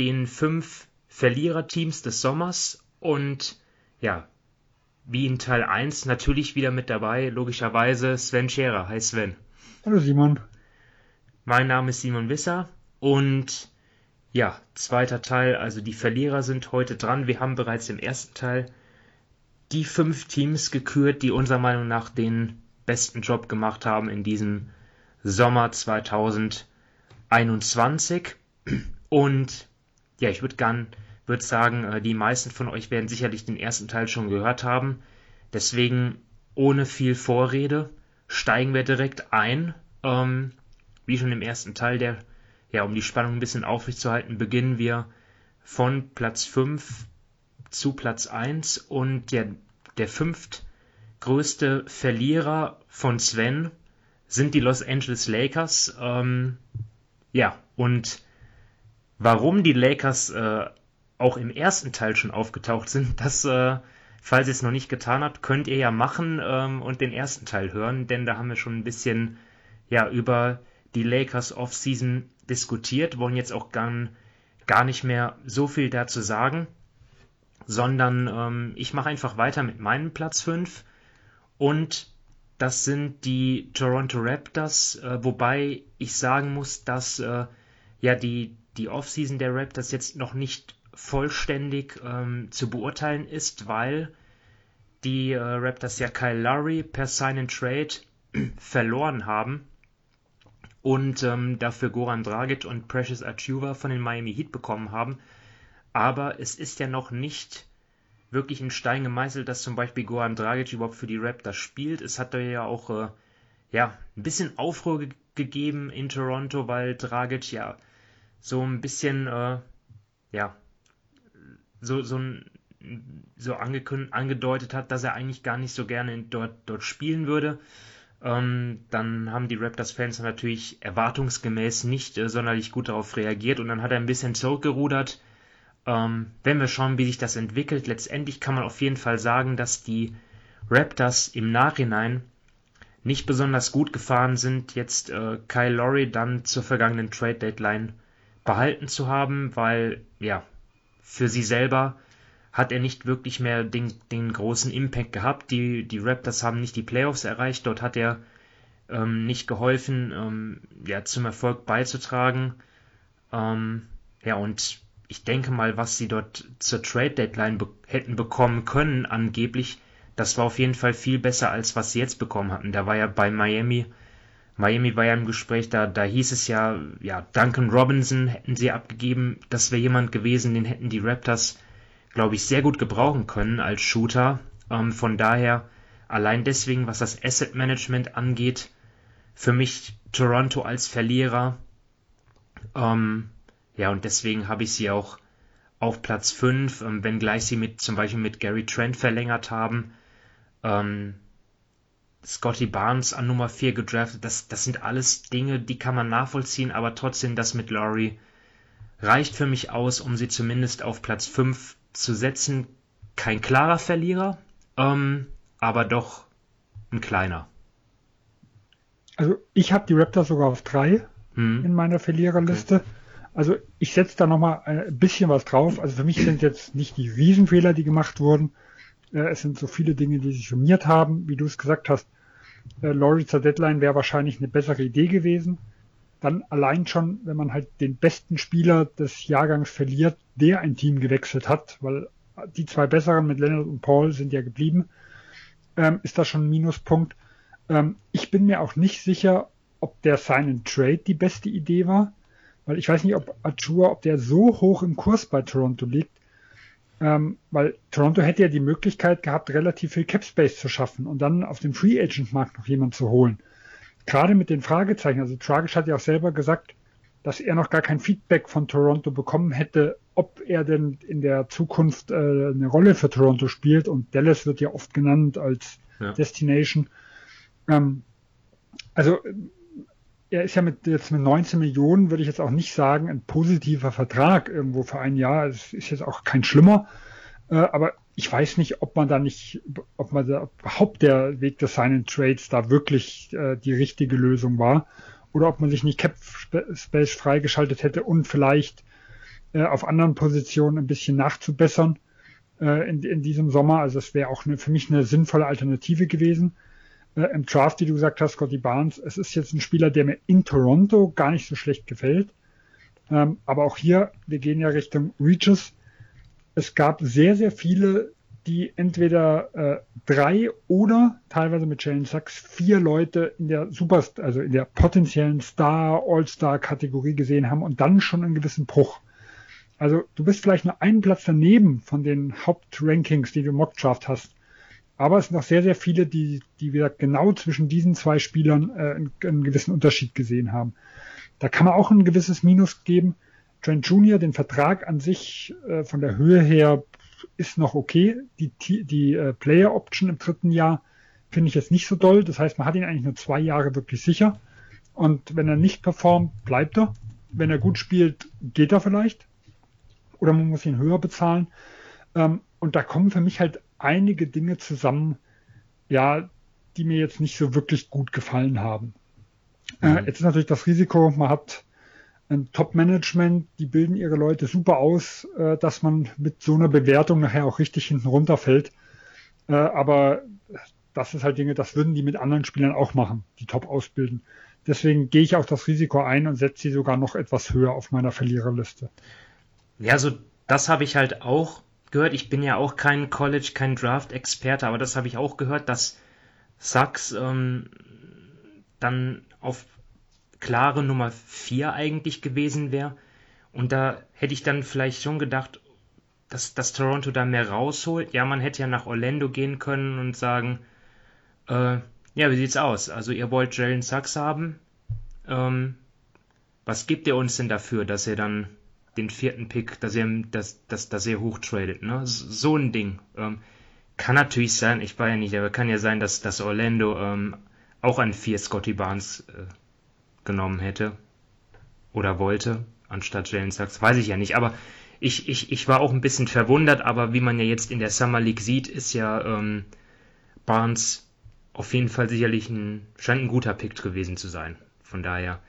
den fünf Verliererteams des Sommers und ja, wie in Teil 1 natürlich wieder mit dabei, logischerweise Sven Scherer. Hi Sven. Hallo Simon. Mein Name ist Simon Wisser und ja, zweiter Teil, also die Verlierer sind heute dran. Wir haben bereits im ersten Teil die fünf Teams gekürt, die unserer Meinung nach den besten Job gemacht haben in diesem Sommer 2021. Und ja, ich würde gern würde sagen, äh, die meisten von euch werden sicherlich den ersten Teil schon gehört haben. Deswegen ohne viel Vorrede steigen wir direkt ein. Ähm, wie schon im ersten Teil, der, ja, um die Spannung ein bisschen aufrechtzuerhalten, beginnen wir von Platz 5 zu Platz 1 und der, der fünftgrößte Verlierer von Sven sind die Los Angeles Lakers. Ähm, ja, und Warum die Lakers äh, auch im ersten Teil schon aufgetaucht sind, das, äh, falls ihr es noch nicht getan habt, könnt ihr ja machen ähm, und den ersten Teil hören, denn da haben wir schon ein bisschen ja über die Lakers Offseason diskutiert, wollen jetzt auch gar, gar nicht mehr so viel dazu sagen, sondern ähm, ich mache einfach weiter mit meinem Platz 5 und das sind die Toronto Raptors, äh, wobei ich sagen muss, dass äh, ja die die Offseason der Raptors jetzt noch nicht vollständig ähm, zu beurteilen ist, weil die äh, Raptors ja Kyle Lowry per Sign and Trade verloren haben und ähm, dafür Goran Dragic und Precious Achuva von den Miami Heat bekommen haben. Aber es ist ja noch nicht wirklich in Stein gemeißelt, dass zum Beispiel Goran Dragic überhaupt für die Raptors spielt. Es hat da ja auch äh, ja, ein bisschen Aufruhr ge gegeben in Toronto, weil Dragic ja so ein bisschen, äh, ja, so, so, so angedeutet hat, dass er eigentlich gar nicht so gerne dort, dort spielen würde. Ähm, dann haben die Raptors-Fans natürlich erwartungsgemäß nicht äh, sonderlich gut darauf reagiert und dann hat er ein bisschen zurückgerudert. Ähm, wenn wir schauen, wie sich das entwickelt, letztendlich kann man auf jeden Fall sagen, dass die Raptors im Nachhinein nicht besonders gut gefahren sind, jetzt äh, Kyle Lowry dann zur vergangenen Trade Deadline behalten zu haben, weil ja, für sie selber hat er nicht wirklich mehr den, den großen Impact gehabt. Die, die Raptors haben nicht die Playoffs erreicht, dort hat er ähm, nicht geholfen, ähm, ja, zum Erfolg beizutragen. Ähm, ja, und ich denke mal, was sie dort zur Trade Deadline be hätten bekommen können, angeblich, das war auf jeden Fall viel besser, als was sie jetzt bekommen hatten. Da war ja bei Miami Miami war ja im Gespräch, da, da hieß es ja, ja, Duncan Robinson hätten sie abgegeben. Das wäre jemand gewesen, den hätten die Raptors, glaube ich, sehr gut gebrauchen können als Shooter. Ähm, von daher, allein deswegen, was das Asset Management angeht, für mich Toronto als Verlierer. Ähm, ja, und deswegen habe ich sie auch auf Platz 5, ähm, wenngleich sie mit zum Beispiel mit Gary Trent verlängert haben. Ähm, Scotty Barnes an Nummer 4 gedraftet. Das, das sind alles Dinge, die kann man nachvollziehen, aber trotzdem das mit Laurie reicht für mich aus, um sie zumindest auf Platz 5 zu setzen. Kein klarer Verlierer, ähm, aber doch ein kleiner. Also ich habe die Raptors sogar auf 3 hm. in meiner Verliererliste. Okay. Also ich setze da nochmal ein bisschen was drauf. Also für mich sind jetzt nicht die Riesenfehler, die gemacht wurden, es sind so viele Dinge, die sich summiert haben. Wie du es gesagt hast, äh, Laurie zur Deadline wäre wahrscheinlich eine bessere Idee gewesen. Dann allein schon, wenn man halt den besten Spieler des Jahrgangs verliert, der ein Team gewechselt hat, weil die zwei besseren mit Leonard und Paul sind ja geblieben, ähm, ist das schon ein Minuspunkt. Ähm, ich bin mir auch nicht sicher, ob der Sign and Trade die beste Idee war, weil ich weiß nicht, ob Achua, ob der so hoch im Kurs bei Toronto liegt, ähm, weil Toronto hätte ja die Möglichkeit gehabt, relativ viel Cap Space zu schaffen und dann auf dem Free Agent Markt noch jemanden zu holen. Gerade mit den Fragezeichen, also Tragisch hat ja auch selber gesagt, dass er noch gar kein Feedback von Toronto bekommen hätte, ob er denn in der Zukunft äh, eine Rolle für Toronto spielt. Und Dallas wird ja oft genannt als ja. Destination. Ähm, also er ist ja mit jetzt mit 19 Millionen, würde ich jetzt auch nicht sagen, ein positiver Vertrag irgendwo für ein Jahr. Es ist jetzt auch kein schlimmer. Äh, aber ich weiß nicht, ob man da nicht, ob man da überhaupt der Weg des Sign Trades da wirklich äh, die richtige Lösung war oder ob man sich nicht Cap Space freigeschaltet hätte und vielleicht äh, auf anderen Positionen ein bisschen nachzubessern äh, in, in diesem Sommer. Also es wäre auch eine, für mich eine sinnvolle Alternative gewesen. Äh, Im Draft, wie du gesagt hast, Scotty Barnes, es ist jetzt ein Spieler, der mir in Toronto gar nicht so schlecht gefällt. Ähm, aber auch hier, wir gehen ja Richtung Reaches. Es gab sehr, sehr viele die entweder äh, drei oder teilweise mit Jalen Sachs vier Leute in der Super, also in der potenziellen Star, All-Star-Kategorie gesehen haben und dann schon einen gewissen Bruch. Also du bist vielleicht nur einen Platz daneben von den Hauptrankings, die du Mockdraft hast. Aber es sind noch sehr, sehr viele, die, die wieder genau zwischen diesen zwei Spielern äh, einen, einen gewissen Unterschied gesehen haben. Da kann man auch ein gewisses Minus geben. Trent Jr., den Vertrag an sich äh, von der Höhe her ist noch okay. Die, die äh, Player Option im dritten Jahr finde ich jetzt nicht so doll. Das heißt, man hat ihn eigentlich nur zwei Jahre wirklich sicher. Und wenn er nicht performt, bleibt er. Wenn er gut spielt, geht er vielleicht. Oder man muss ihn höher bezahlen. Ähm, und da kommen für mich halt einige Dinge zusammen, ja, die mir jetzt nicht so wirklich gut gefallen haben. Äh, mhm. Äh, jetzt ist natürlich das Risiko, man hat ein Top-Management, die bilden ihre Leute super aus, äh, dass man mit so einer Bewertung nachher auch richtig hinten runterfällt. Äh, aber das ist halt Dinge, das würden die mit anderen Spielern auch machen, die top ausbilden. Deswegen gehe ich auch das Risiko ein und setze sie sogar noch etwas höher auf meiner Verliererliste. Ja, so das habe ich halt auch gehört. Ich bin ja auch kein College, kein Draft-Experte, aber das habe ich auch gehört, dass Sachs ähm, dann auf klare Nummer 4 eigentlich gewesen wäre. Und da hätte ich dann vielleicht schon gedacht, dass, dass Toronto da mehr rausholt. Ja, man hätte ja nach Orlando gehen können und sagen, äh, ja, wie sieht's aus? Also ihr wollt Jalen Sachs haben. Ähm, was gibt ihr uns denn dafür, dass ihr dann den vierten Pick, dass ihr, dass, dass, dass ihr hochtradet, ne? So ein Ding. Ähm, kann natürlich sein, ich war ja nicht, aber kann ja sein, dass, dass Orlando ähm, auch an vier Scotty Barnes äh, genommen hätte oder wollte, anstatt Jalen Sachs, weiß ich ja nicht. Aber ich, ich, ich war auch ein bisschen verwundert, aber wie man ja jetzt in der Summer League sieht, ist ja ähm, Barnes auf jeden Fall sicherlich ein, scheint ein guter Pick gewesen zu sein. Von daher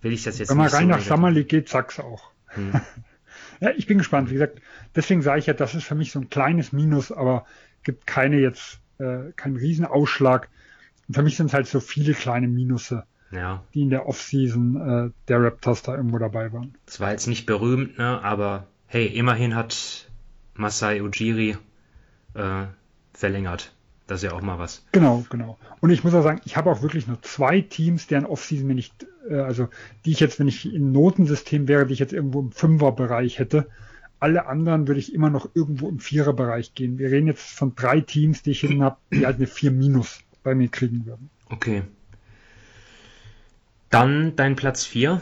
will ich das jetzt Wenn man rein so nach Summer League geht, Sachs auch. Hm. ja, ich bin gespannt. Wie gesagt, deswegen sage ich ja, das ist für mich so ein kleines Minus, aber gibt keine jetzt, äh, keinen Riesenausschlag. Und für mich sind es halt so viele kleine Minusse ja. die in der Offseason äh, der Raptors da irgendwo dabei waren. Es war jetzt nicht berühmt, ne? aber hey, immerhin hat Masai Ujiri äh, verlängert. Das ist ja auch mal was. Genau, genau. Und ich muss auch sagen, ich habe auch wirklich nur zwei Teams, deren Offseason mir nicht, äh, also die ich jetzt, wenn ich im Notensystem wäre, die ich jetzt irgendwo im Fünferbereich hätte. Alle anderen würde ich immer noch irgendwo im Viererbereich gehen. Wir reden jetzt von drei Teams, die ich hin habe, die halt eine 4 Minus bei mir kriegen würden. Okay. Dann dein Platz 4.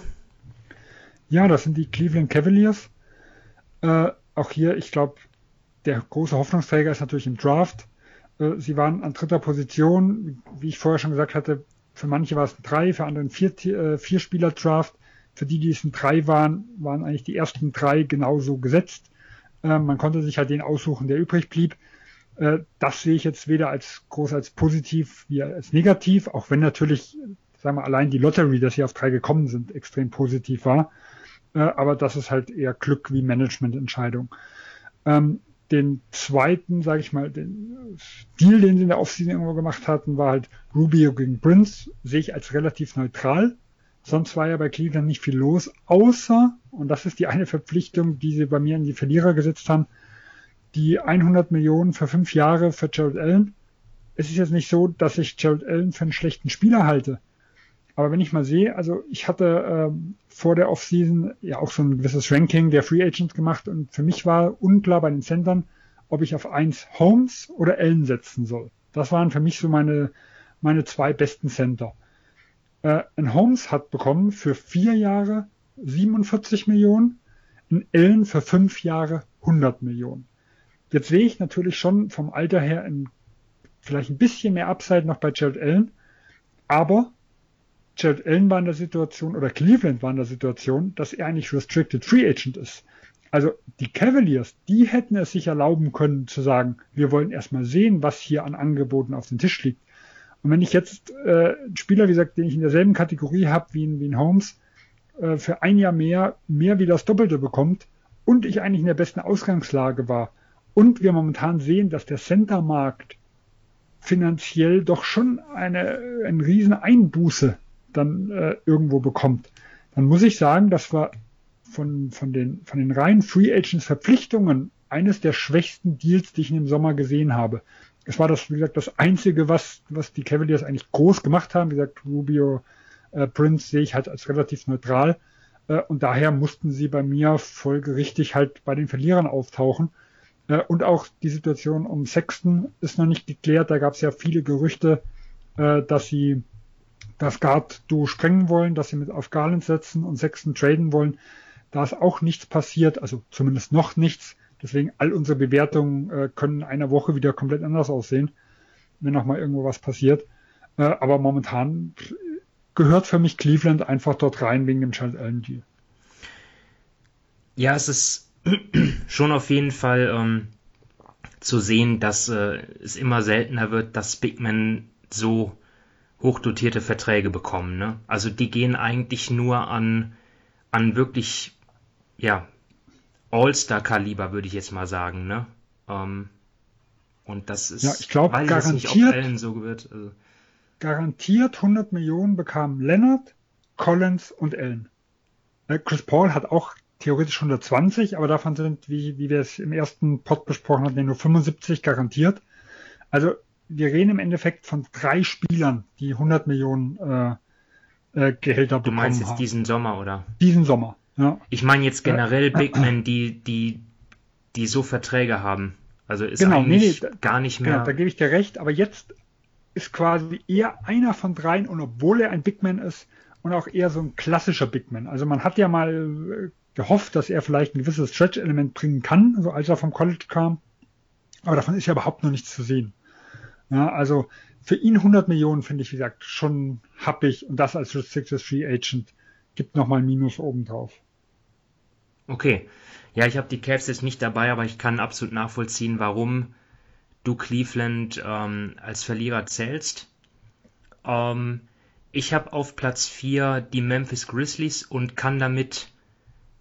Ja, das sind die Cleveland Cavaliers. Äh, auch hier, ich glaube, der große Hoffnungsträger ist natürlich im Draft. Äh, sie waren an dritter Position, wie ich vorher schon gesagt hatte, für manche war es ein drei, für andere ein vier, äh, vier Spieler Draft. Für die, die es ein drei waren, waren eigentlich die ersten drei genauso gesetzt. Äh, man konnte sich halt den aussuchen, der übrig blieb. Äh, das sehe ich jetzt weder als groß als positiv wie als negativ, auch wenn natürlich sagen wir, allein die Lottery, dass sie auf drei gekommen sind, extrem positiv war. Äh, aber das ist halt eher Glück wie Managemententscheidung. Ähm, den zweiten, sage ich mal, den Deal, den sie in der Offseason irgendwo gemacht hatten, war halt Rubio gegen Prince, sehe ich als relativ neutral. Sonst war ja bei Cleveland nicht viel los, außer, und das ist die eine Verpflichtung, die sie bei mir in die Verlierer gesetzt haben, die 100 Millionen für fünf Jahre für Gerald Allen. Es ist jetzt nicht so, dass ich Gerald Allen für einen schlechten Spieler halte. Aber wenn ich mal sehe, also ich hatte ähm, vor der Offseason ja auch so ein gewisses Ranking der Free Agents gemacht und für mich war unklar bei den Centern, ob ich auf eins Holmes oder Allen setzen soll. Das waren für mich so meine, meine zwei besten Center. Äh, ein Holmes hat bekommen für vier Jahre 47 Millionen, in Allen für fünf Jahre 100 Millionen. Jetzt sehe ich natürlich schon vom Alter her ein, vielleicht ein bisschen mehr Upside noch bei Jared Allen, aber Jared Allen war in der Situation, oder Cleveland war in der Situation, dass er eigentlich Restricted Free Agent ist. Also die Cavaliers, die hätten es sich erlauben können zu sagen, wir wollen erstmal sehen, was hier an Angeboten auf dem Tisch liegt. Und wenn ich jetzt äh, einen Spieler, wie gesagt, den ich in derselben Kategorie habe wie in, wie in Holmes, äh, für ein Jahr mehr, mehr wie das Doppelte bekommt und ich eigentlich in der besten Ausgangslage war und wir momentan sehen, dass der Centermarkt finanziell doch schon eine, eine riesen Einbuße dann äh, irgendwo bekommt, dann muss ich sagen, das war von, von, den, von den reinen Free Agents Verpflichtungen eines der schwächsten Deals, die ich in dem Sommer gesehen habe. Es war das, wie gesagt, das einzige, was, was die Cavaliers eigentlich groß gemacht haben. Wie gesagt, Rubio, äh, Prince sehe ich halt als relativ neutral. Äh, und daher mussten sie bei mir folgerichtig halt bei den Verlierern auftauchen. Äh, und auch die Situation um Sexton ist noch nicht geklärt. Da gab es ja viele Gerüchte, äh, dass sie das Guard-Duo sprengen wollen, dass sie mit auf Garland setzen und Sexton traden wollen. Da ist auch nichts passiert, also zumindest noch nichts. Deswegen all unsere Bewertungen äh, können in einer Woche wieder komplett anders aussehen, wenn noch mal irgendwo was passiert. Äh, aber momentan gehört für mich Cleveland einfach dort rein wegen dem Child Allen Deal. Ja, es ist schon auf jeden Fall ähm, zu sehen, dass äh, es immer seltener wird, dass Big Men so hochdotierte Verträge bekommen. Ne? Also die gehen eigentlich nur an, an wirklich, ja, All-Star-Kaliber, würde ich jetzt mal sagen. Ne? Ähm, und das ist, ja, ich glaube, garantiert, so wird. Also. Garantiert 100 Millionen bekamen Leonard, Collins und Allen. Äh, Chris Paul hat auch theoretisch 120, aber davon sind, wie, wie wir es im ersten Pod besprochen hatten, nur 75 garantiert. Also wir reden im Endeffekt von drei Spielern, die 100 Millionen äh, äh, Gehälter bekommen Du meinst jetzt haben. diesen Sommer, oder? Diesen Sommer, ja. Ich meine jetzt generell Big Men, die, die, die so Verträge haben. Also ist genau, eigentlich nee, nee, gar nicht genau, mehr. Genau, da gebe ich dir recht, aber jetzt ist quasi eher einer von dreien und obwohl er ein Big Man ist und auch eher so ein klassischer Big Man. Also man hat ja mal äh, gehofft, dass er vielleicht ein gewisses Stretch-Element bringen kann, so als er vom College kam. Aber davon ist ja überhaupt noch nichts zu sehen. Ja, also für ihn 100 Millionen finde ich, wie gesagt, schon happig und das als Restricted Free Agent gibt nochmal ein Minus obendrauf. Okay. Ja, ich habe die Cavs jetzt nicht dabei, aber ich kann absolut nachvollziehen, warum du Cleveland ähm, als Verlierer zählst. Ähm, ich habe auf Platz 4 die Memphis Grizzlies und kann damit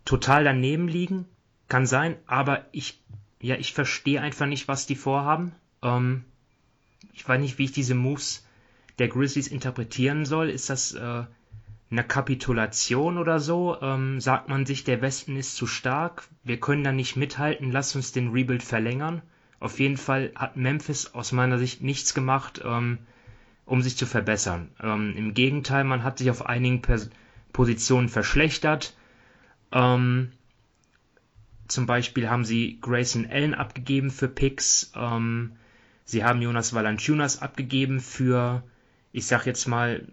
total daneben liegen. Kann sein, aber ich, ja, ich verstehe einfach nicht, was die vorhaben. Ähm, ich weiß nicht, wie ich diese Moves der Grizzlies interpretieren soll. Ist das äh, eine Kapitulation oder so? Ähm, sagt man sich, der Westen ist zu stark, wir können da nicht mithalten, lass uns den Rebuild verlängern. Auf jeden Fall hat Memphis aus meiner Sicht nichts gemacht, ähm, um sich zu verbessern. Ähm, Im Gegenteil, man hat sich auf einigen Pers Positionen verschlechtert. Ähm, zum Beispiel haben sie Grayson Allen abgegeben für Picks. Ähm, sie haben Jonas Valanciunas abgegeben für, ich sag jetzt mal,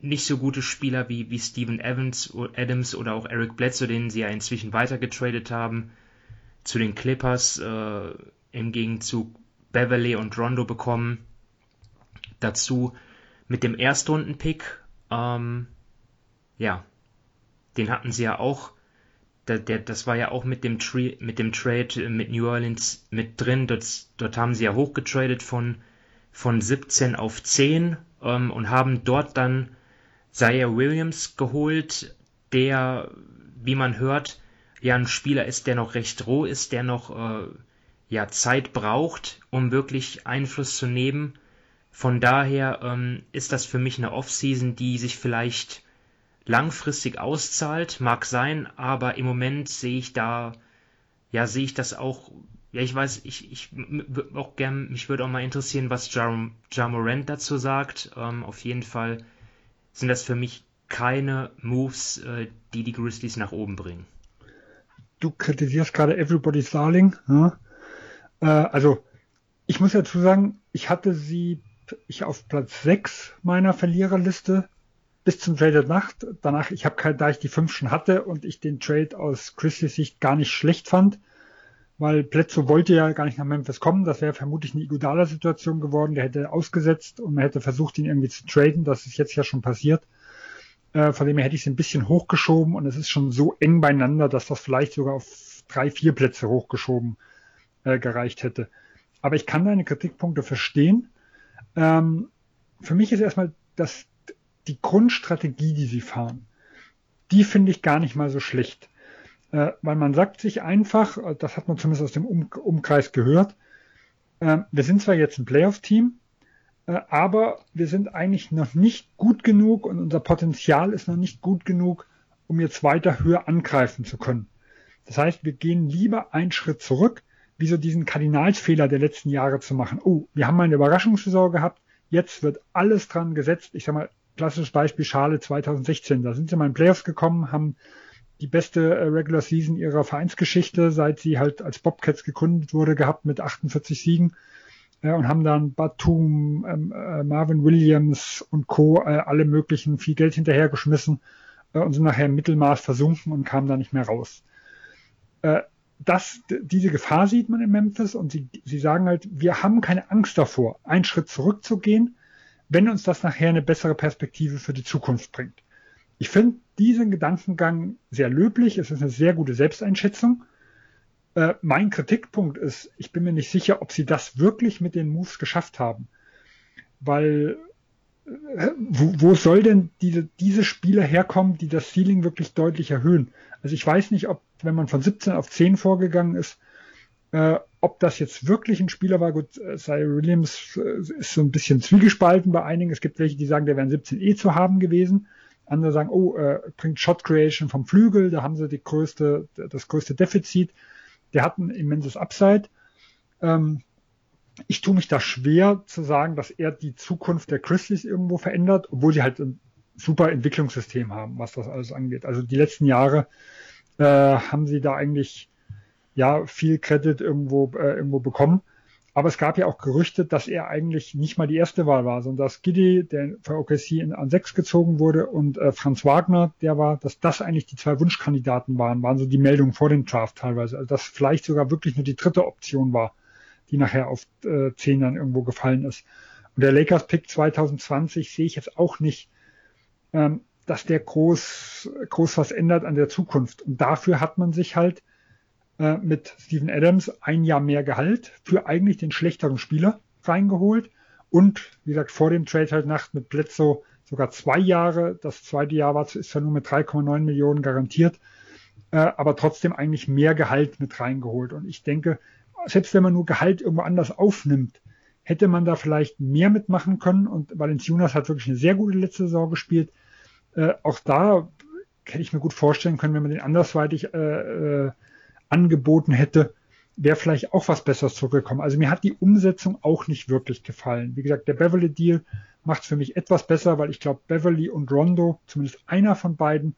nicht so gute Spieler wie, wie Steven Evans, Adams oder auch Eric Bledsoe, den sie ja inzwischen weitergetradet haben, zu den Clippers äh, im Gegenzug Beverly und Rondo bekommen. Dazu mit dem Erstrunden-Pick, ähm, ja, den hatten sie ja auch. Der, der, das war ja auch mit dem, Tri mit dem Trade mit New Orleans mit drin. Dort, dort haben sie ja hochgetradet von, von 17 auf 10 ähm, und haben dort dann Zaire Williams geholt, der, wie man hört, ja ein Spieler ist, der noch recht roh ist, der noch äh, ja Zeit braucht, um wirklich Einfluss zu nehmen. Von daher ähm, ist das für mich eine Offseason, die sich vielleicht langfristig auszahlt, mag sein, aber im Moment sehe ich da, ja, sehe ich das auch, ja, ich weiß, ich, ich auch gern, mich würde auch mal interessieren, was ja, ja Morant dazu sagt. Ähm, auf jeden Fall sind das für mich keine Moves, äh, die die Grizzlies nach oben bringen. Du kritisierst gerade Everybody's Darling. Ja? Äh, also, ich muss dazu sagen, ich hatte sie ich auf Platz 6 meiner Verliererliste bis zum Trade Nacht. Danach, ich habe da ich die fünf schon hatte und ich den Trade aus Chrisleys Sicht gar nicht schlecht fand, weil Plätzo wollte ja gar nicht nach Memphis kommen. Das wäre vermutlich eine Iguodala-Situation geworden. Der hätte ausgesetzt und man hätte versucht, ihn irgendwie zu traden. Das ist jetzt ja schon passiert. Äh, von dem her hätte ich es ein bisschen hochgeschoben und es ist schon so eng beieinander, dass das vielleicht sogar auf drei, vier Plätze hochgeschoben äh, gereicht hätte. Aber ich kann deine Kritikpunkte verstehen. Ähm, für mich ist erstmal das, die Grundstrategie, die sie fahren, die finde ich gar nicht mal so schlecht. Äh, weil man sagt sich einfach, äh, das hat man zumindest aus dem um Umkreis gehört, äh, wir sind zwar jetzt ein Playoff-Team, äh, aber wir sind eigentlich noch nicht gut genug und unser Potenzial ist noch nicht gut genug, um jetzt weiter höher angreifen zu können. Das heißt, wir gehen lieber einen Schritt zurück, wie so diesen Kardinalsfehler der letzten Jahre zu machen. Oh, wir haben mal eine Überraschungssaison gehabt, jetzt wird alles dran gesetzt. Ich sag mal, klassisches Beispiel Schale 2016. Da sind sie mal in Playoffs gekommen, haben die beste äh, Regular Season ihrer Vereinsgeschichte, seit sie halt als Bobcats gegründet wurde, gehabt mit 48 Siegen äh, und haben dann Batum, ähm, äh, Marvin Williams und Co. Äh, alle möglichen viel Geld hinterhergeschmissen äh, und sind nachher im Mittelmaß versunken und kamen da nicht mehr raus. Äh, das, diese Gefahr sieht man in Memphis und sie, sie sagen halt, wir haben keine Angst davor, einen Schritt zurückzugehen, wenn uns das nachher eine bessere Perspektive für die Zukunft bringt. Ich finde diesen Gedankengang sehr löblich. Es ist eine sehr gute Selbsteinschätzung. Äh, mein Kritikpunkt ist, ich bin mir nicht sicher, ob sie das wirklich mit den Moves geschafft haben. Weil äh, wo, wo soll denn diese, diese Spieler herkommen, die das Ceiling wirklich deutlich erhöhen? Also ich weiß nicht, ob, wenn man von 17 auf 10 vorgegangen ist, äh, ob das jetzt wirklich ein Spieler war. Gut, Cy Williams äh, ist so ein bisschen zwiegespalten bei einigen. Es gibt welche, die sagen, der wäre ein 17 eh zu haben gewesen. Andere sagen, oh, äh, bringt Shot Creation vom Flügel, da haben sie die größte, das größte Defizit. Der hat ein immenses Upside. Ähm, ich tue mich da schwer zu sagen, dass er die Zukunft der Grizzlies irgendwo verändert, obwohl sie halt ein super Entwicklungssystem haben, was das alles angeht. Also die letzten Jahre äh, haben sie da eigentlich ja viel Credit irgendwo äh, irgendwo bekommen. Aber es gab ja auch Gerüchte, dass er eigentlich nicht mal die erste Wahl war, sondern dass Giddy, der für OKC in, an sechs gezogen wurde, und äh, Franz Wagner, der war, dass das eigentlich die zwei Wunschkandidaten waren, waren so die Meldungen vor dem Draft teilweise. Also dass vielleicht sogar wirklich nur die dritte Option war, die nachher auf äh, zehn dann irgendwo gefallen ist. Und der Lakers-Pick 2020 sehe ich jetzt auch nicht, ähm, dass der groß, groß was ändert an der Zukunft. Und dafür hat man sich halt äh, mit Steven Adams ein Jahr mehr Gehalt für eigentlich den schlechteren Spieler reingeholt. Und wie gesagt, vor dem Trade halt Nacht mit Bledsoe sogar zwei Jahre. Das zweite Jahr war ist zwar nur mit 3,9 Millionen garantiert, äh, aber trotzdem eigentlich mehr Gehalt mit reingeholt. Und ich denke, selbst wenn man nur Gehalt irgendwo anders aufnimmt, hätte man da vielleicht mehr mitmachen können. Und Valenciunas hat wirklich eine sehr gute letzte Saison gespielt. Äh, auch da hätte ich mir gut vorstellen können, wenn man den andersweitig äh, äh, angeboten hätte, wäre vielleicht auch was Besseres zurückgekommen. Also mir hat die Umsetzung auch nicht wirklich gefallen. Wie gesagt, der Beverly Deal macht es für mich etwas besser, weil ich glaube, Beverly und Rondo, zumindest einer von beiden,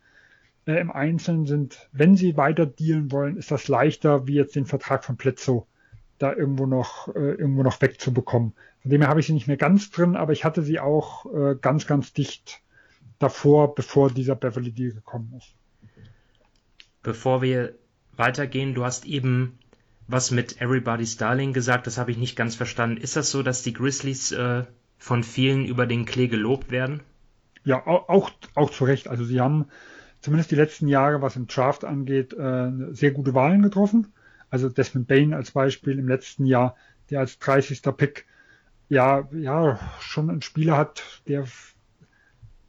äh, im Einzelnen sind, wenn sie weiter dealen wollen, ist das leichter, wie jetzt den Vertrag von Pletzo da irgendwo noch, äh, irgendwo noch wegzubekommen. Von dem her habe ich sie nicht mehr ganz drin, aber ich hatte sie auch äh, ganz, ganz dicht davor, bevor dieser Beverly Deal gekommen ist. Bevor wir weitergehen. Du hast eben was mit Everybody's Darling gesagt, das habe ich nicht ganz verstanden. Ist das so, dass die Grizzlies äh, von vielen über den Klee gelobt werden? Ja, auch, auch zu Recht. Also sie haben zumindest die letzten Jahre, was im Draft angeht, äh, sehr gute Wahlen getroffen. Also Desmond Bain als Beispiel im letzten Jahr, der als 30. Pick ja, ja, schon einen Spieler hat, der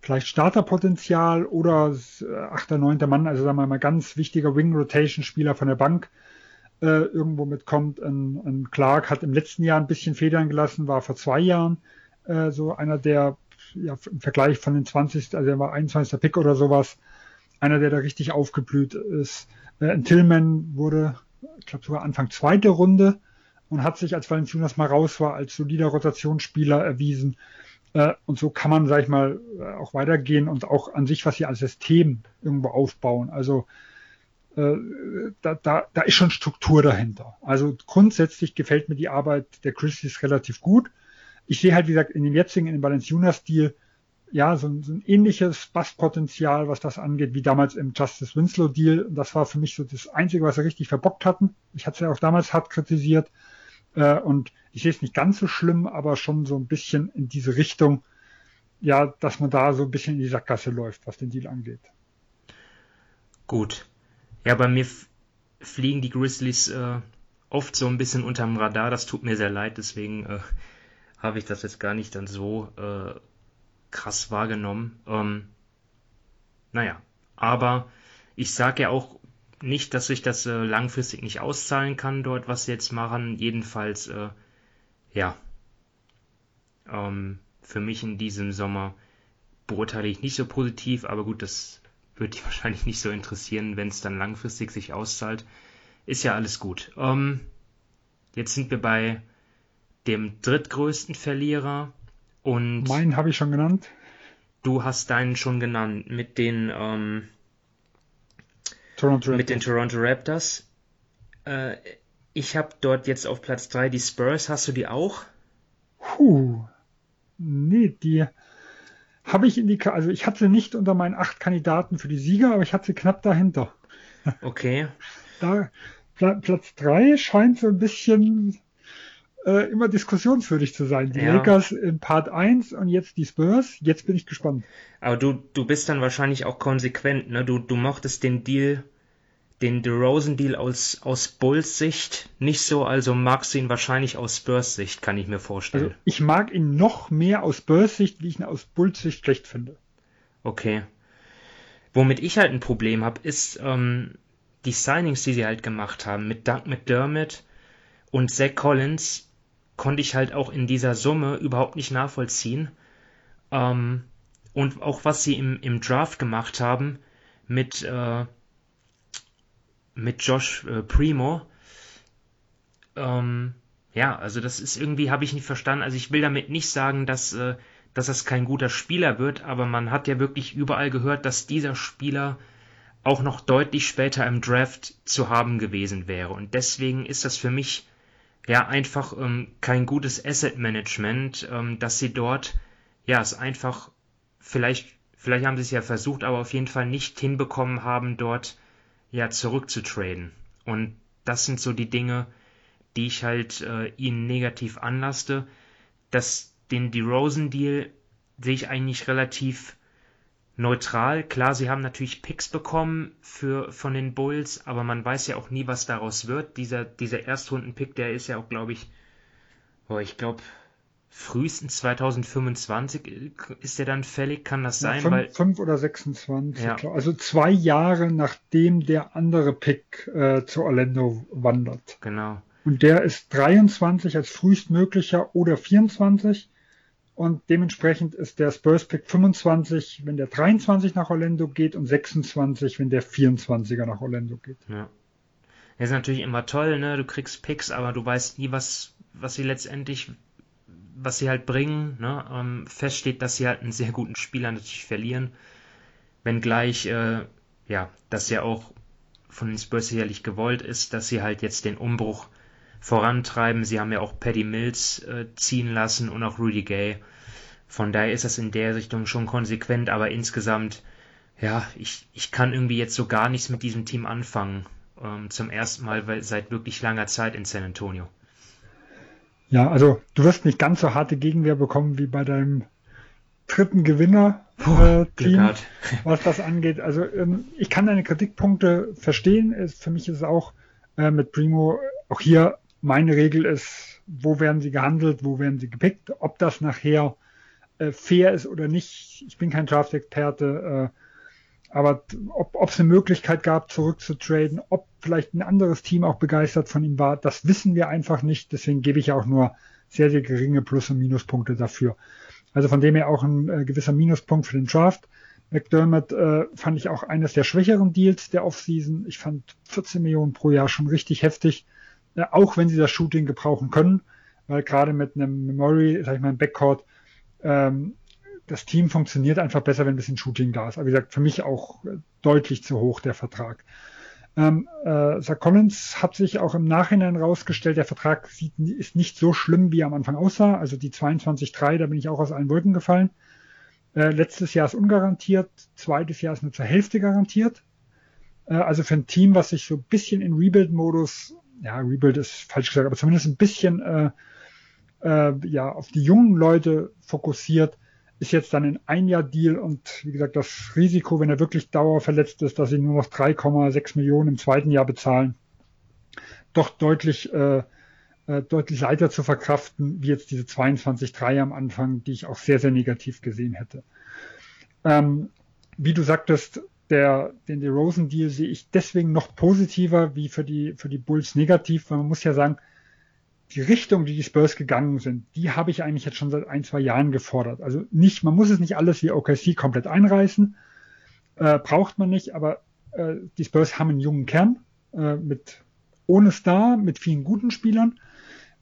vielleicht Starterpotenzial oder äh, achter, neunter Mann, also sagen wir mal ganz wichtiger Wing-Rotation-Spieler von der Bank äh, irgendwo mitkommt. Ein, ein Clark hat im letzten Jahr ein bisschen Federn gelassen, war vor zwei Jahren äh, so einer der, ja, im Vergleich von den 20, also er war 21. Pick oder sowas, einer, der da richtig aufgeblüht ist. Äh, ein Tillman wurde, ich glaube sogar Anfang zweite Runde und hat sich, als Valenciunas mal raus war, als solider Rotationsspieler erwiesen. Äh, und so kann man, sag ich mal, äh, auch weitergehen und auch an sich, was sie als System irgendwo aufbauen. Also äh, da, da, da ist schon Struktur dahinter. Also grundsätzlich gefällt mir die Arbeit der Christies relativ gut. Ich sehe halt, wie gesagt, in dem jetzigen, in dem Balenciunas-Stil, ja, so, so ein ähnliches Basspotenzial, was das angeht, wie damals im Justice Winslow Deal. Und das war für mich so das Einzige, was sie richtig verbockt hatten. Ich hatte es ja auch damals hart kritisiert. Und ich sehe es nicht ganz so schlimm, aber schon so ein bisschen in diese Richtung, ja, dass man da so ein bisschen in die Sackgasse läuft, was den Deal angeht. Gut. Ja, bei mir fliegen die Grizzlies äh, oft so ein bisschen unterm Radar. Das tut mir sehr leid, deswegen äh, habe ich das jetzt gar nicht dann so äh, krass wahrgenommen. Ähm, naja, aber ich sage ja auch nicht, dass sich das äh, langfristig nicht auszahlen kann, dort, was sie jetzt machen. Jedenfalls, äh, ja, ähm, für mich in diesem Sommer beurteile ich nicht so positiv, aber gut, das wird dich wahrscheinlich nicht so interessieren, wenn es dann langfristig sich auszahlt. Ist ja alles gut. Ähm, jetzt sind wir bei dem drittgrößten Verlierer und. Meinen habe ich schon genannt. Du hast deinen schon genannt mit den ähm, Toronto mit den Toronto Raptors. Äh, ich habe dort jetzt auf Platz 3 die Spurs. Hast du die auch? Puh. Nee, die habe ich in die, also ich hatte sie nicht unter meinen acht Kandidaten für die Sieger, aber ich hatte sie knapp dahinter. Okay. Da, Platz 3 scheint so ein bisschen äh, immer diskussionswürdig zu sein. Die ja. Lakers in Part 1 und jetzt die Spurs. Jetzt bin ich gespannt. Aber du, du bist dann wahrscheinlich auch konsequent, ne? Du, du mochtest den Deal, den DeRozan-Deal aus, aus Bulls Sicht nicht so, also magst du ihn wahrscheinlich aus Spurs Sicht, kann ich mir vorstellen. Also ich mag ihn noch mehr aus Spurs Sicht, wie ich ihn aus Bulls Sicht schlecht finde. Okay. Womit ich halt ein Problem habe, ist ähm, die Signings, die sie halt gemacht haben mit Doug McDermott und Zach Collins konnte ich halt auch in dieser Summe überhaupt nicht nachvollziehen. Ähm, und auch was sie im, im Draft gemacht haben mit, äh, mit Josh äh, Primo. Ähm, ja, also das ist irgendwie, habe ich nicht verstanden. Also ich will damit nicht sagen, dass, äh, dass das kein guter Spieler wird, aber man hat ja wirklich überall gehört, dass dieser Spieler auch noch deutlich später im Draft zu haben gewesen wäre. Und deswegen ist das für mich ja einfach ähm, kein gutes Asset Management, ähm, dass sie dort ja es einfach vielleicht vielleicht haben sie es ja versucht, aber auf jeden Fall nicht hinbekommen haben, dort ja zurückzutraden. Und das sind so die Dinge, die ich halt äh, ihnen negativ anlaste. Dass den DeRozan Deal sehe ich eigentlich relativ neutral. Klar, sie haben natürlich Picks bekommen für, von den Bulls, aber man weiß ja auch nie, was daraus wird. Dieser, dieser Erstrunden-Pick, der ist ja auch, glaube ich, boah, ich glaube, frühestens 2025 ist der dann fällig, kann das sein? Ja, fünf, weil, fünf oder 26, ja. also zwei Jahre nachdem der andere Pick äh, zu Orlando wandert. Genau. Und der ist 23 als frühestmöglicher oder 24 und dementsprechend ist der Spurs-Pick 25, wenn der 23 nach Orlando geht und 26, wenn der 24er nach Orlando geht. Ja. Das ist natürlich immer toll, ne? Du kriegst Picks, aber du weißt nie, was, was sie letztendlich, was sie halt bringen. Ne? Ähm, fest steht, dass sie halt einen sehr guten Spieler natürlich verlieren. Wenngleich, äh, ja, das ja auch von den Spurs sicherlich gewollt ist, dass sie halt jetzt den Umbruch vorantreiben. Sie haben ja auch Paddy Mills äh, ziehen lassen und auch Rudy Gay. Von daher ist das in der Richtung schon konsequent, aber insgesamt, ja, ich, ich kann irgendwie jetzt so gar nichts mit diesem Team anfangen. Ähm, zum ersten Mal seit wirklich langer Zeit in San Antonio. Ja, also du wirst nicht ganz so harte Gegenwehr bekommen wie bei deinem dritten Gewinner äh, was das angeht. Also ähm, ich kann deine Kritikpunkte verstehen. für mich ist es auch äh, mit Primo auch hier meine Regel ist, wo werden sie gehandelt, wo werden sie gepickt, ob das nachher äh, fair ist oder nicht. Ich bin kein Draft-Experte, äh, aber ob es eine Möglichkeit gab, zurückzutraden, ob vielleicht ein anderes Team auch begeistert von ihm war, das wissen wir einfach nicht. Deswegen gebe ich auch nur sehr, sehr geringe Plus- und Minuspunkte dafür. Also von dem her auch ein äh, gewisser Minuspunkt für den Draft. McDermott äh, fand ich auch eines der schwächeren Deals der Offseason. Ich fand 14 Millionen pro Jahr schon richtig heftig auch wenn sie das Shooting gebrauchen können, weil gerade mit einem Memory, sag ich mal, im Backcourt, ähm, das Team funktioniert einfach besser, wenn ein bisschen Shooting da ist. Aber wie gesagt, für mich auch deutlich zu hoch der Vertrag. Ähm, äh, Zach Collins hat sich auch im Nachhinein rausgestellt, der Vertrag sieht, ist nicht so schlimm, wie er am Anfang aussah. Also die 22,3, da bin ich auch aus allen Wolken gefallen. Äh, letztes Jahr ist ungarantiert, zweites Jahr ist nur zur Hälfte garantiert. Äh, also für ein Team, was sich so ein bisschen in Rebuild-Modus, ja, Rebuild ist falsch gesagt, aber zumindest ein bisschen äh, äh, ja, auf die jungen Leute fokussiert, ist jetzt dann ein Ein-Jahr-Deal und wie gesagt, das Risiko, wenn er wirklich dauerverletzt ist, dass sie nur noch 3,6 Millionen im zweiten Jahr bezahlen, doch deutlich, äh, äh, deutlich leichter zu verkraften, wie jetzt diese 22-3 am Anfang, die ich auch sehr, sehr negativ gesehen hätte. Ähm, wie du sagtest, der, den DeRozan-Deal sehe ich deswegen noch positiver wie für die, für die Bulls negativ, weil man muss ja sagen, die Richtung, die die Spurs gegangen sind, die habe ich eigentlich jetzt schon seit ein, zwei Jahren gefordert. Also nicht, man muss es nicht alles wie OKC komplett einreißen, äh, braucht man nicht, aber äh, die Spurs haben einen jungen Kern äh, mit ohne Star, mit vielen guten Spielern.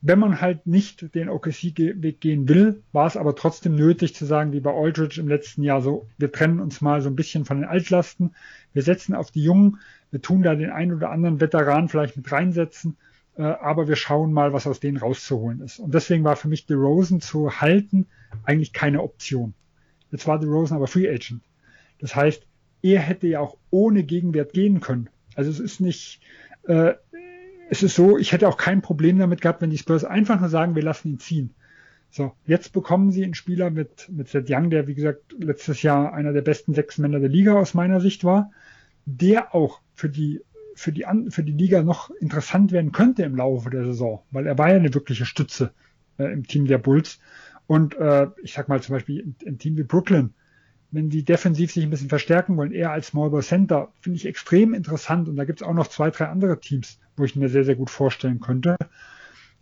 Wenn man halt nicht den OKC-Weg gehen will, war es aber trotzdem nötig zu sagen, wie bei Aldridge im letzten Jahr so, wir trennen uns mal so ein bisschen von den Altlasten, wir setzen auf die Jungen, wir tun da den einen oder anderen Veteran vielleicht mit reinsetzen, äh, aber wir schauen mal, was aus denen rauszuholen ist. Und deswegen war für mich DeRozan zu halten eigentlich keine Option. Jetzt war DeRozan aber Free Agent. Das heißt, er hätte ja auch ohne Gegenwert gehen können. Also es ist nicht, äh, es ist so, ich hätte auch kein Problem damit gehabt, wenn die Spurs einfach nur sagen, wir lassen ihn ziehen. So, jetzt bekommen sie einen Spieler mit, mit Seth Young, der wie gesagt letztes Jahr einer der besten sechs Männer der Liga aus meiner Sicht war, der auch für die, für die, für die Liga noch interessant werden könnte im Laufe der Saison, weil er war ja eine wirkliche Stütze äh, im Team der Bulls. Und äh, ich sag mal zum Beispiel im Team wie Brooklyn, wenn die defensiv sich ein bisschen verstärken wollen, eher als Small Ball Center, finde ich extrem interessant. Und da gibt es auch noch zwei, drei andere Teams, wo ich mir sehr, sehr gut vorstellen könnte.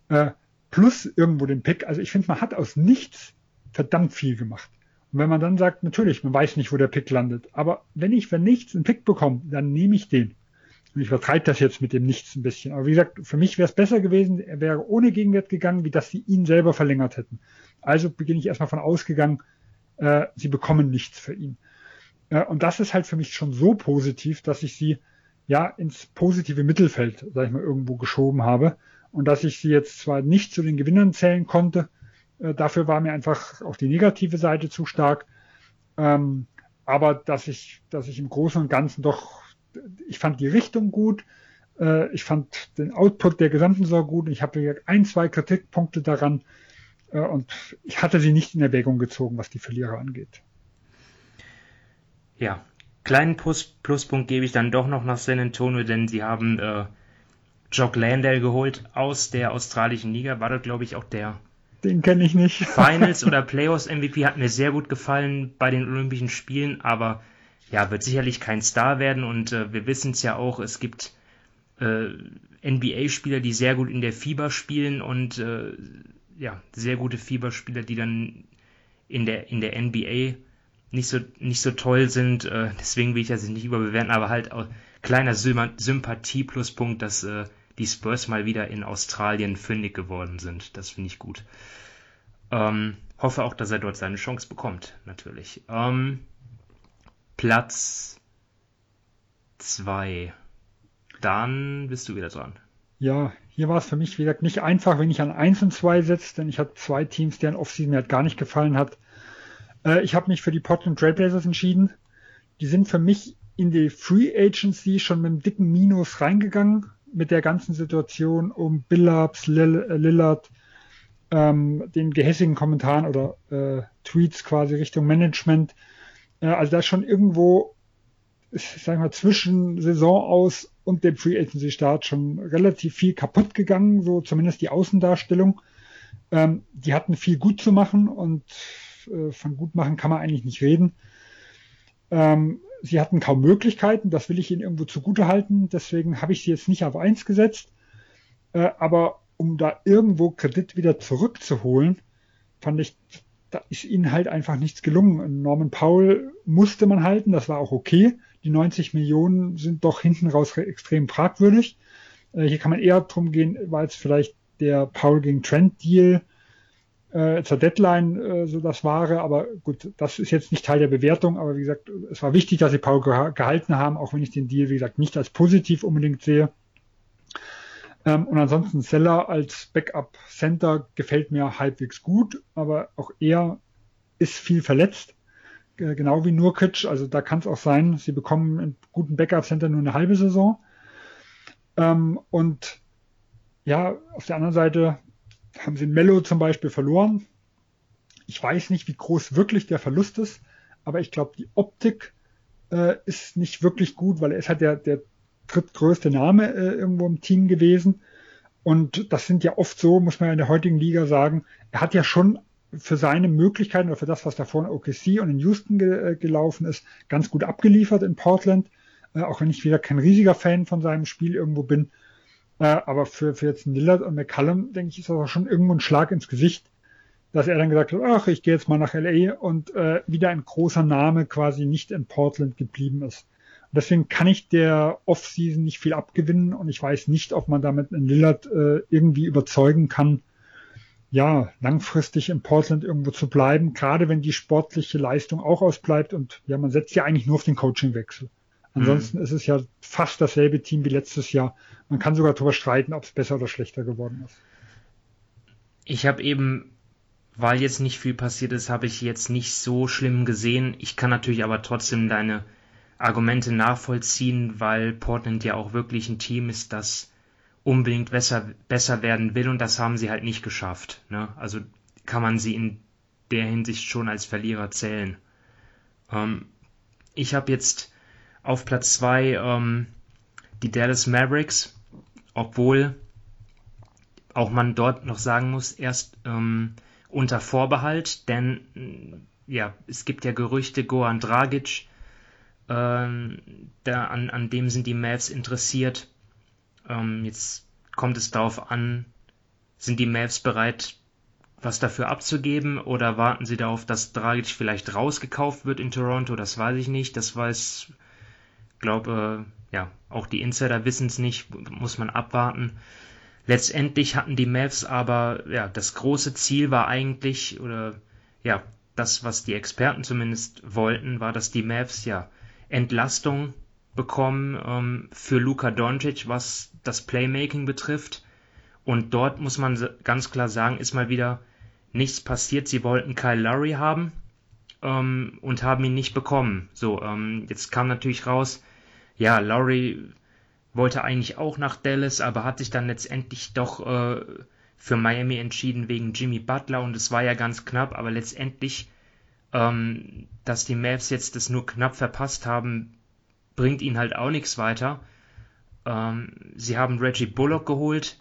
Äh, plus irgendwo den Pick. Also ich finde, man hat aus nichts verdammt viel gemacht. Und wenn man dann sagt, natürlich, man weiß nicht, wo der Pick landet. Aber wenn ich für nichts einen Pick bekomme, dann nehme ich den. Ich vertreibe das jetzt mit dem Nichts ein bisschen. Aber wie gesagt, für mich wäre es besser gewesen, er wäre ohne Gegenwert gegangen, wie dass sie ihn selber verlängert hätten. Also beginne ich erstmal von ausgegangen, äh, sie bekommen nichts für ihn. Äh, und das ist halt für mich schon so positiv, dass ich sie ja ins positive Mittelfeld, sag ich mal, irgendwo geschoben habe. Und dass ich sie jetzt zwar nicht zu den Gewinnern zählen konnte, äh, dafür war mir einfach auch die negative Seite zu stark. Ähm, aber dass ich, dass ich im Großen und Ganzen doch, ich fand die Richtung gut, äh, ich fand den Output der gesamten Saison gut. Ich habe ein, zwei Kritikpunkte daran, äh, und ich hatte sie nicht in Erwägung gezogen, was die Verlierer angeht. Ja, kleinen Plus Pluspunkt gebe ich dann doch noch nach San Antonio, denn sie haben äh, Jock Landale geholt aus der australischen Liga. War dort, glaube ich, auch der den kenne ich nicht. Finals oder Playoffs MVP hat mir sehr gut gefallen bei den Olympischen Spielen, aber ja, wird sicherlich kein Star werden und äh, wir wissen es ja auch, es gibt äh, NBA-Spieler, die sehr gut in der Fieber spielen und äh, ja, sehr gute Fieberspieler, die dann in der, in der NBA nicht so, nicht so toll sind. Äh, deswegen will ich das nicht überbewerten, aber halt auch kleiner Sympathie-Pluspunkt, dass äh, die Spurs mal wieder in Australien fündig geworden sind. Das finde ich gut. Ähm, hoffe auch, dass er dort seine Chance bekommt, natürlich. Ähm, Platz 2. Dann bist du wieder dran. Ja, hier war es für mich, wie gesagt, nicht einfach, wenn ich an 1 und 2 setze, denn ich hatte zwei Teams, deren Offseason mir halt gar nicht gefallen hat. Äh, ich habe mich für die Portland Trailblazers entschieden. Die sind für mich in die Free Agency schon mit einem dicken Minus reingegangen mit der ganzen Situation um Billups, äh, Lillard, ähm, den gehässigen Kommentaren oder äh, Tweets quasi Richtung Management. Äh, also da ist schon irgendwo, ich sag mal, zwischen Saison aus und dem Free Agency Start schon relativ viel kaputt gegangen, so zumindest die Außendarstellung. Ähm, die hatten viel gut zu machen und äh, von gut machen kann man eigentlich nicht reden. Ähm, sie hatten kaum Möglichkeiten, das will ich ihnen irgendwo zugute halten, deswegen habe ich sie jetzt nicht auf eins gesetzt. Äh, aber um da irgendwo Kredit wieder zurückzuholen, fand ich, da ist ihnen halt einfach nichts gelungen. Norman Powell musste man halten, das war auch okay die 90 Millionen sind doch hinten raus extrem fragwürdig. Äh, hier kann man eher drum gehen, war jetzt vielleicht der Paul gegen Trent Deal äh, zur Deadline äh, so das Wahre, aber gut, das ist jetzt nicht Teil der Bewertung, aber wie gesagt, es war wichtig, dass sie Paul geha gehalten haben, auch wenn ich den Deal, wie gesagt, nicht als positiv unbedingt sehe. Ähm, und ansonsten Seller als Backup Center gefällt mir halbwegs gut, aber auch er ist viel verletzt. genau wie Nurkic. Also da kann es auch sein, sie bekommen einen guten Backup-Center nur eine halbe Saison. Ähm, und ja, auf der anderen Seite haben sie Mello zum Beispiel verloren. Ich weiß nicht, wie groß wirklich der Verlust ist, aber ich glaube, die Optik äh, ist nicht wirklich gut, weil er ist halt der, der drittgrößte Name äh, irgendwo im Team gewesen. Und das sind ja oft so, muss man ja in der heutigen Liga sagen, er hat ja schon für seine Möglichkeiten oder für das, was davor in OKC und in Houston ge äh, gelaufen ist, ganz gut abgeliefert in Portland. Äh, auch wenn ich wieder kein riesiger Fan von seinem Spiel irgendwo bin. Äh, aber für, für jetzt Lillard und McCallum, denke ich, ist das auch schon irgendwo ein Schlag ins Gesicht, dass er dann gesagt hat, ach, ich gehe jetzt mal nach LA und äh, wieder ein großer Name quasi nicht in Portland geblieben ist. Deswegen kann ich der Offseason nicht viel abgewinnen und ich weiß nicht, ob man damit in Lillard äh, irgendwie überzeugen kann, ja, langfristig in Portland irgendwo zu bleiben, gerade wenn die sportliche Leistung auch ausbleibt und ja, man setzt ja eigentlich nur auf den Coachingwechsel. Ansonsten mhm. ist es ja fast dasselbe Team wie letztes Jahr. Man kann sogar darüber streiten, ob es besser oder schlechter geworden ist. Ich habe eben, weil jetzt nicht viel passiert ist, habe ich jetzt nicht so schlimm gesehen. Ich kann natürlich aber trotzdem deine Argumente nachvollziehen, weil Portland ja auch wirklich ein Team ist, das unbedingt besser, besser werden will und das haben sie halt nicht geschafft. Ne? Also kann man sie in der Hinsicht schon als Verlierer zählen. Ähm, ich habe jetzt auf Platz 2 ähm, die Dallas Mavericks, obwohl auch man dort noch sagen muss, erst ähm, unter Vorbehalt, denn ja, es gibt ja Gerüchte, Goran Dragic, ähm, da, an, an dem sind die Mavs interessiert. Ähm, jetzt kommt es darauf an, sind die Mavs bereit, was dafür abzugeben oder warten sie darauf, dass Dragic vielleicht rausgekauft wird in Toronto? Das weiß ich nicht. Das weiß, glaube, äh, ja, auch die Insider wissen es nicht, muss man abwarten. Letztendlich hatten die Mavs aber, ja, das große Ziel war eigentlich, oder ja, das, was die Experten zumindest wollten, war, dass die Mavs ja Entlastung bekommen ähm, für Luka Doncic, was das Playmaking betrifft. Und dort muss man ganz klar sagen, ist mal wieder nichts passiert. Sie wollten Kyle Lowry haben ähm, und haben ihn nicht bekommen. So, ähm, jetzt kam natürlich raus, ja, Lowry wollte eigentlich auch nach Dallas, aber hat sich dann letztendlich doch äh, für Miami entschieden wegen Jimmy Butler und es war ja ganz knapp, aber letztendlich, ähm, dass die Mavs jetzt das nur knapp verpasst haben, bringt ihnen halt auch nichts weiter. Ähm, sie haben Reggie Bullock geholt,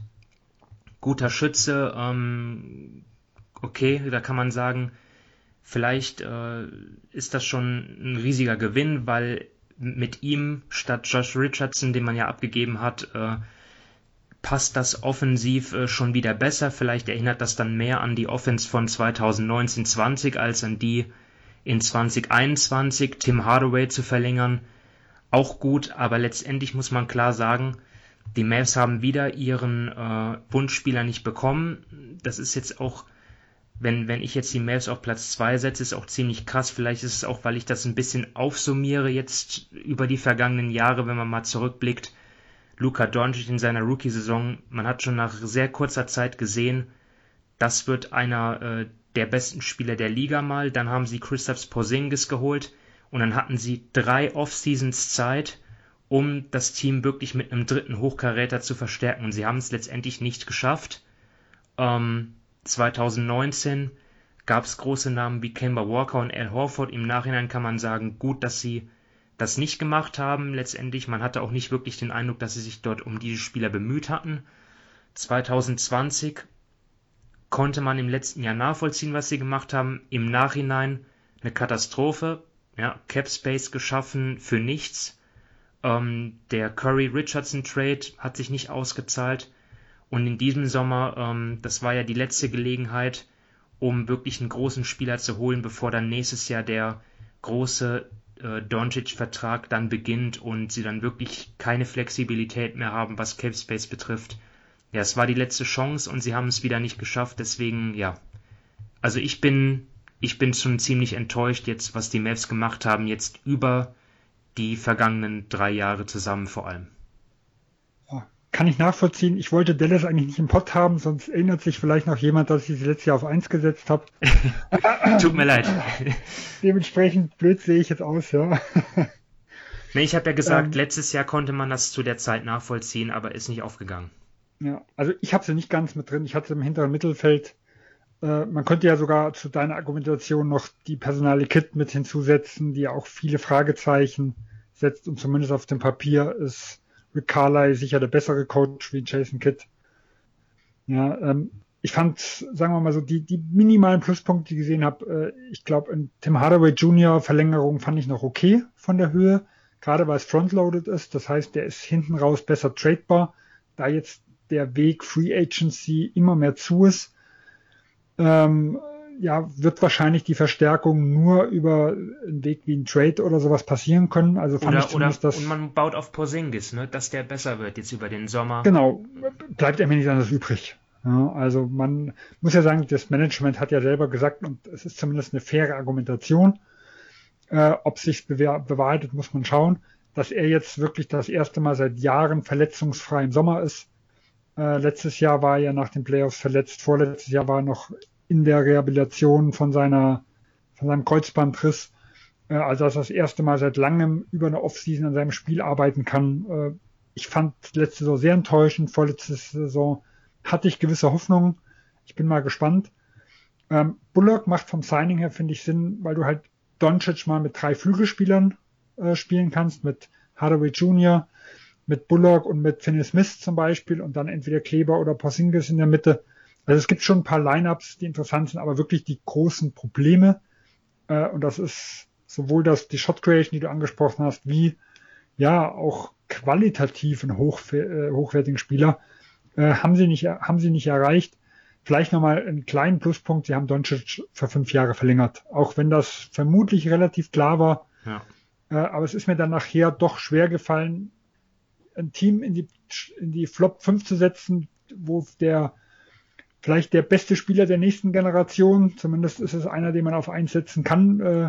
guter Schütze, ähm, okay, da kann man sagen, vielleicht äh, ist das schon ein riesiger Gewinn, weil mit ihm statt Josh Richardson, den man ja abgegeben hat, äh, passt das offensiv äh, schon wieder besser. Vielleicht erinnert das dann mehr an die Offense von 2019-20 als an die in 2021. Tim Hardaway zu verlängern, auch gut, aber letztendlich muss man klar sagen, die Mavs haben wieder ihren äh, Wunschspieler nicht bekommen. Das ist jetzt auch, wenn, wenn ich jetzt die Mavs auf Platz 2 setze, ist auch ziemlich krass. Vielleicht ist es auch, weil ich das ein bisschen aufsummiere jetzt über die vergangenen Jahre, wenn man mal zurückblickt. Luka Doncic in seiner Rookie-Saison, man hat schon nach sehr kurzer Zeit gesehen, das wird einer äh, der besten Spieler der Liga mal. Dann haben sie Christoph Porzingis geholt und dann hatten sie drei Off-Seasons Zeit, um das Team wirklich mit einem dritten Hochkaräter zu verstärken. Und sie haben es letztendlich nicht geschafft. Ähm, 2019 gab es große Namen wie Kemba Walker und Al Horford. Im Nachhinein kann man sagen, gut, dass sie das nicht gemacht haben. Letztendlich, man hatte auch nicht wirklich den Eindruck, dass sie sich dort um diese Spieler bemüht hatten. 2020 konnte man im letzten Jahr nachvollziehen, was sie gemacht haben. Im Nachhinein eine Katastrophe ja, Cap Space geschaffen für nichts. Ähm, der Curry-Richardson-Trade hat sich nicht ausgezahlt. Und in diesem Sommer, ähm, das war ja die letzte Gelegenheit, um wirklich einen großen Spieler zu holen, bevor dann nächstes Jahr der große äh, Doncic-Vertrag dann beginnt und sie dann wirklich keine Flexibilität mehr haben, was Cap Space betrifft. Ja, es war die letzte Chance und sie haben es wieder nicht geschafft. Deswegen, ja. Also ich bin ich bin schon ziemlich enttäuscht jetzt, was die Mavs gemacht haben, jetzt über die vergangenen drei Jahre zusammen vor allem. Ja, kann ich nachvollziehen. Ich wollte Dallas eigentlich nicht im Pott haben, sonst erinnert sich vielleicht noch jemand, dass ich sie letztes Jahr auf 1 gesetzt habe. Tut mir leid. Dementsprechend blöd sehe ich jetzt aus, ja. Nee, ich habe ja gesagt, ähm, letztes Jahr konnte man das zu der Zeit nachvollziehen, aber ist nicht aufgegangen. Ja, also ich habe sie nicht ganz mit drin. Ich hatte im hinteren Mittelfeld. Äh, man könnte ja sogar zu deiner Argumentation noch die personale Kit mit hinzusetzen, die auch viele Fragezeichen setzt und zumindest auf dem Papier ist Rick Carly sicher der bessere Coach wie Jason Kidd. Ja, ähm, ich fand, sagen wir mal so, die, die minimalen Pluspunkte, die ich gesehen habe, äh, ich glaube, in Tim Hardaway Jr. Verlängerung fand ich noch okay von der Höhe, gerade weil es frontloaded ist. Das heißt, der ist hinten raus besser tradebar, da jetzt der Weg Free Agency immer mehr zu ist. Ähm, ja, wird wahrscheinlich die Verstärkung nur über einen Weg wie ein Trade oder sowas passieren können. Also fand oder, ich oder, das. Und man baut auf Porzingis, ne, dass der besser wird jetzt über den Sommer. Genau, bleibt mir nicht anders übrig. Ja, also man muss ja sagen, das Management hat ja selber gesagt, und es ist zumindest eine faire Argumentation, äh, ob sich bewahrheitet, muss man schauen, dass er jetzt wirklich das erste Mal seit Jahren verletzungsfrei im Sommer ist. Äh, letztes Jahr war er nach den Playoffs verletzt, vorletztes Jahr war er noch in der Rehabilitation von seiner, von seinem Kreuzbandriss. Äh, also dass er das erste Mal seit langem über eine Offseason an seinem Spiel arbeiten kann. Äh, ich fand letzte Saison sehr enttäuschend. Vorletzte Saison hatte ich gewisse Hoffnungen. Ich bin mal gespannt. Ähm, Bullock macht vom Signing her, finde ich, Sinn, weil du halt Doncic mal mit drei Flügelspielern äh, spielen kannst, mit Hardaway Jr., mit Bullock und mit Finney Smith zum Beispiel und dann entweder Kleber oder Porzingis in der Mitte. Also es gibt schon ein paar Lineups, die interessant sind, aber wirklich die großen Probleme, äh, und das ist sowohl das, die Shot Creation, die du angesprochen hast, wie ja auch qualitativen hoch, äh, hochwertigen Spieler, äh, haben sie nicht, haben sie nicht erreicht. Vielleicht nochmal einen kleinen Pluspunkt, sie haben Doncic für fünf Jahre verlängert, auch wenn das vermutlich relativ klar war. Ja. Äh, aber es ist mir dann nachher doch schwer gefallen, ein Team in die, in die Flop 5 zu setzen, wo der vielleicht der beste Spieler der nächsten Generation. Zumindest ist es einer, den man auf eins setzen kann, äh,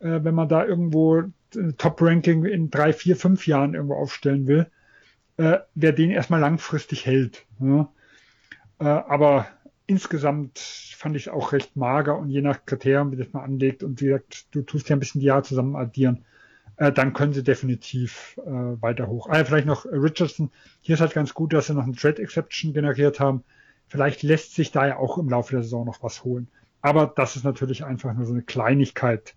äh, wenn man da irgendwo Top-Ranking in drei, vier, fünf Jahren irgendwo aufstellen will, äh, wer den erstmal langfristig hält. Ja. Äh, aber insgesamt fand ich es auch recht mager und je nach Kriterium, wie das man anlegt und wie gesagt, du tust ja ein bisschen die Jahre zusammen addieren, äh, dann können sie definitiv äh, weiter hoch. Ah, vielleicht noch Richardson. Hier ist halt ganz gut, dass sie noch eine Trade Exception generiert haben. Vielleicht lässt sich da ja auch im Laufe der Saison noch was holen. Aber das ist natürlich einfach nur so eine Kleinigkeit,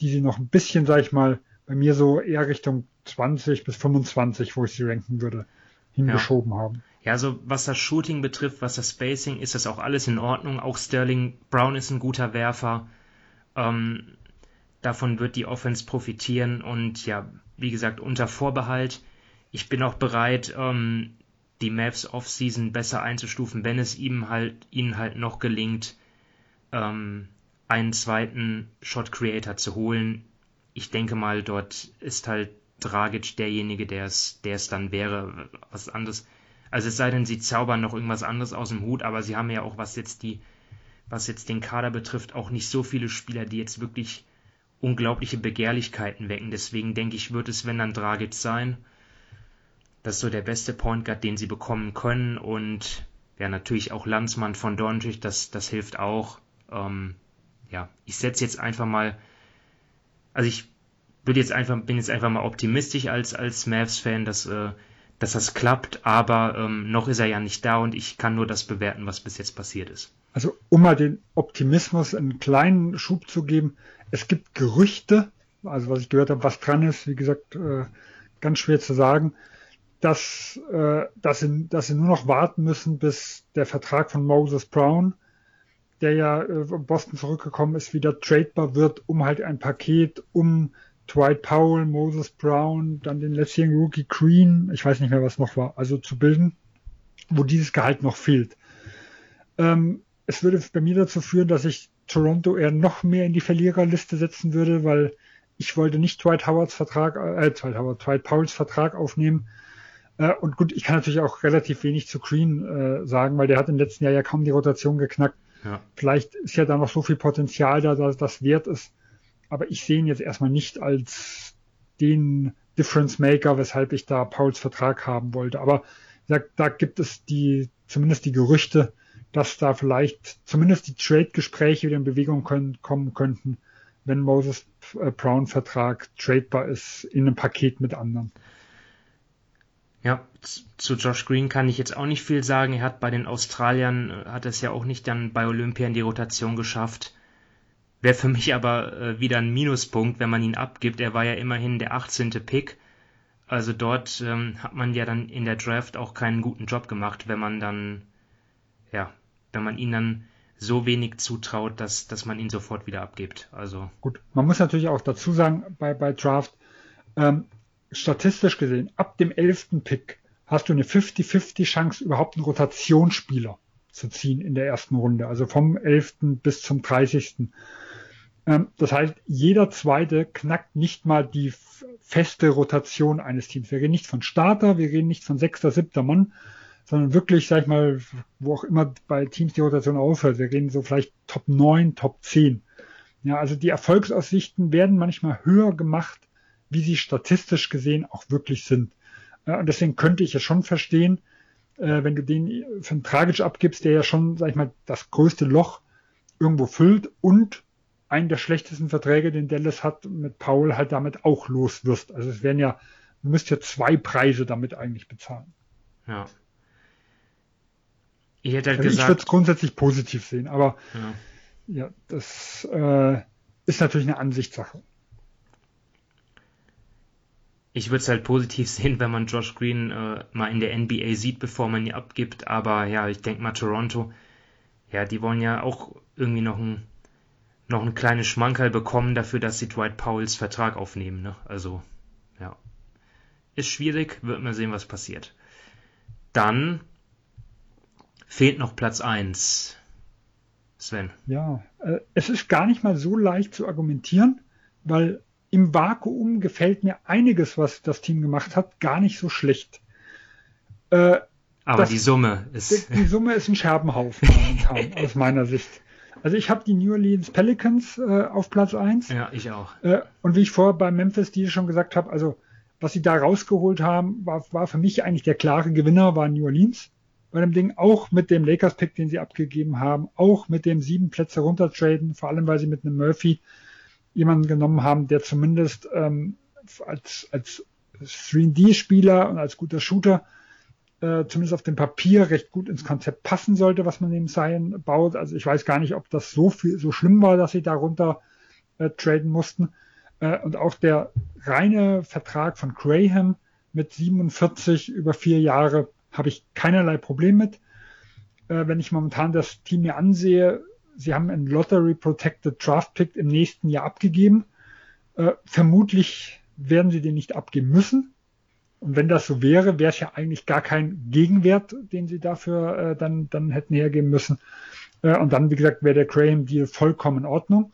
die sie noch ein bisschen, sag ich mal, bei mir so eher Richtung 20 bis 25, wo ich sie ranken würde, hingeschoben ja. haben. Ja, also was das Shooting betrifft, was das Spacing, ist das auch alles in Ordnung. Auch Sterling Brown ist ein guter Werfer. Ähm, davon wird die Offense profitieren und ja, wie gesagt, unter Vorbehalt. Ich bin auch bereit, ähm, die Mavs Offseason besser einzustufen, wenn es ihm halt, ihnen halt noch gelingt, ähm, einen zweiten Shot Creator zu holen. Ich denke mal, dort ist halt Dragic derjenige, der es, der es dann wäre, was anderes. Also es sei denn, sie zaubern noch irgendwas anderes aus dem Hut, aber sie haben ja auch, was jetzt die, was jetzt den Kader betrifft, auch nicht so viele Spieler, die jetzt wirklich unglaubliche Begehrlichkeiten wecken. Deswegen denke ich, wird es, wenn dann Dragic sein. Das ist so der beste Point Guard, den sie bekommen können. Und ja, natürlich auch Landsmann von Doncic, das, das hilft auch. Ähm, ja, ich setze jetzt einfach mal, also ich würde jetzt einfach, bin jetzt einfach mal optimistisch als, als Mavs-Fan, dass, äh, dass das klappt, aber ähm, noch ist er ja nicht da und ich kann nur das bewerten, was bis jetzt passiert ist. Also um mal den Optimismus einen kleinen Schub zu geben, es gibt Gerüchte, also was ich gehört habe, was dran ist, wie gesagt, äh, ganz schwer zu sagen, dass, äh, dass, sie, dass sie nur noch warten müssen, bis der Vertrag von Moses Brown, der ja äh, Boston zurückgekommen ist, wieder tradebar wird, um halt ein Paket um Dwight Powell, Moses Brown, dann den letztjährigen Rookie Green, ich weiß nicht mehr, was noch war, also zu bilden, wo dieses Gehalt noch fehlt. Ähm, es würde bei mir dazu führen, dass ich Toronto eher noch mehr in die Verliererliste setzen würde, weil ich wollte nicht Dwight Howards Vertrag, äh, Dwight Howard, Dwight Powells Vertrag aufnehmen, äh, und gut, ich kann natürlich auch relativ wenig zu Green äh, sagen, weil der hat im letzten Jahr ja kaum die Rotation geknackt. Ja. Vielleicht ist ja da noch so viel Potenzial da, dass das wert ist. Aber ich sehe ihn jetzt erstmal nicht als den Difference Maker, weshalb ich da Pauls Vertrag haben wollte. Aber da, da gibt es die, zumindest die Gerüchte, dass da vielleicht zumindest die Trade-Gespräche wieder in Bewegung können, kommen könnten, wenn Moses äh, Brown Vertrag tradebar ist in einem Paket mit anderen. Ja, zu Josh Green kann ich jetzt auch nicht viel sagen. Er hat bei den Australiern, äh, hat es ja auch nicht dann bei Olympia in die Rotation geschafft. Wäre für mich aber äh, wieder ein Minuspunkt, wenn man ihn abgibt. Er war ja immerhin der 18. Pick. Also dort ähm, hat man ja dann in der Draft auch keinen guten Job gemacht, wenn man dann, ja, wenn man ihn dann so wenig zutraut, dass, dass man ihn sofort wieder abgibt. Also. Gut, man muss natürlich auch dazu sagen, bei, bei Draft, ähm, statistisch gesehen, ab dem 11. Pick hast du eine 50-50 Chance, überhaupt einen Rotationsspieler zu ziehen in der ersten Runde, also vom 11. bis zum 30. Ähm, das heißt, jeder zweite knackt nicht mal die feste Rotation eines Teams. Wir reden nicht von Starter, wir reden nicht von sechster, siebter Mann, sondern wirklich, sag ich mal, wo auch immer bei Teams die Rotation aufhört. Wir reden so vielleicht Top 9, Top 10. Ja, also die Erfolgsaussichten werden manchmal höher gemacht, wie sie statistisch gesehen auch wirklich sind. Und deswegen könnte ich ja schon verstehen, äh, wenn du den für einen Tragisch abgibst, der ja schon, sag ich mal, das größte Loch irgendwo füllt und einen der schlechtesten Verträge, den Dallas hat, mit Paul halt damit auch los wirst. Also es wären ja, du müsst ja zwei Preise damit eigentlich bezahlen. Ja. Ich hätte halt also gesagt. Ich würde es grundsätzlich positiv sehen, aber ja, ja das äh, ist natürlich eine Ansichtssache. Ich würde es halt positiv sehen, wenn man Josh Green äh, mal in der NBA sieht, bevor man ihn abgibt. Aber ja, ich denke mal Toronto, ja, die wollen ja auch irgendwie noch ein noch ein kleines Schmankerl bekommen dafür, dass sie Dwight Powells Vertrag aufnehmen. Ne? Also, ja. Ist schwierig, wird man sehen, was passiert. Dann fehlt noch Platz 1. Sven. Ja, äh, es ist gar nicht mal so leicht zu argumentieren, weil im Vakuum gefällt mir einiges, was das Team gemacht hat, gar nicht so schlecht. Äh, Aber das, die Summe ist. Die, die, Summe ist ein Scherbenhaufen momentan, aus meiner Sicht. Also ich habe die New Orleans Pelicans äh, auf Platz 1. Ja, ich auch. Äh, und wie ich vorher bei Memphis die schon gesagt habe, also was sie da rausgeholt haben, war, war für mich eigentlich der klare Gewinner, war New Orleans. Bei dem Ding auch mit dem Lakers-Pick, den sie abgegeben haben, auch mit dem sieben Plätze runtertraden, vor allem weil sie mit einem Murphy jemanden genommen haben, der zumindest ähm, als, als 3D-Spieler und als guter Shooter äh, zumindest auf dem Papier recht gut ins Konzept passen sollte, was man neben Zion baut. Also ich weiß gar nicht, ob das so viel so schlimm war, dass sie darunter äh, traden mussten. Äh, und auch der reine Vertrag von Graham mit 47 über vier Jahre habe ich keinerlei Problem mit. Äh, wenn ich momentan das Team mir ansehe, sie haben einen Lottery Protected Draft Pick im nächsten Jahr abgegeben. Äh, vermutlich werden sie den nicht abgeben müssen. Und wenn das so wäre, wäre es ja eigentlich gar kein Gegenwert, den sie dafür äh, dann, dann hätten hergeben müssen. Äh, und dann, wie gesagt, wäre der Graham-Deal vollkommen in Ordnung.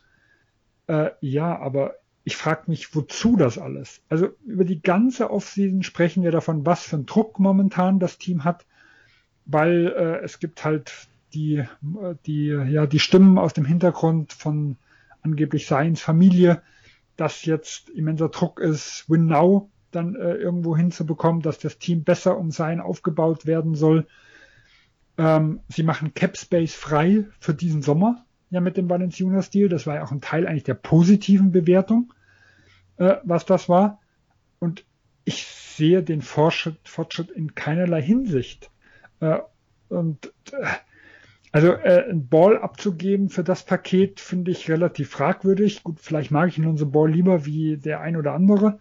Äh, ja, aber ich frage mich, wozu das alles? Also über die ganze Offseason sprechen wir davon, was für einen Druck momentan das Team hat, weil äh, es gibt halt die, die, ja, die Stimmen aus dem Hintergrund von angeblich Seins Familie, dass jetzt immenser Druck ist, win now, dann äh, irgendwo hinzubekommen, dass das Team besser um sein aufgebaut werden soll. Ähm, sie machen Cap Space frei für diesen Sommer, ja, mit dem Valenciunas-Deal. Das war ja auch ein Teil eigentlich der positiven Bewertung, äh, was das war. Und ich sehe den Fortschritt, Fortschritt in keinerlei Hinsicht. Äh, und äh, also äh, ein Ball abzugeben für das Paket finde ich relativ fragwürdig. Gut, vielleicht mag ich unseren Ball lieber wie der ein oder andere.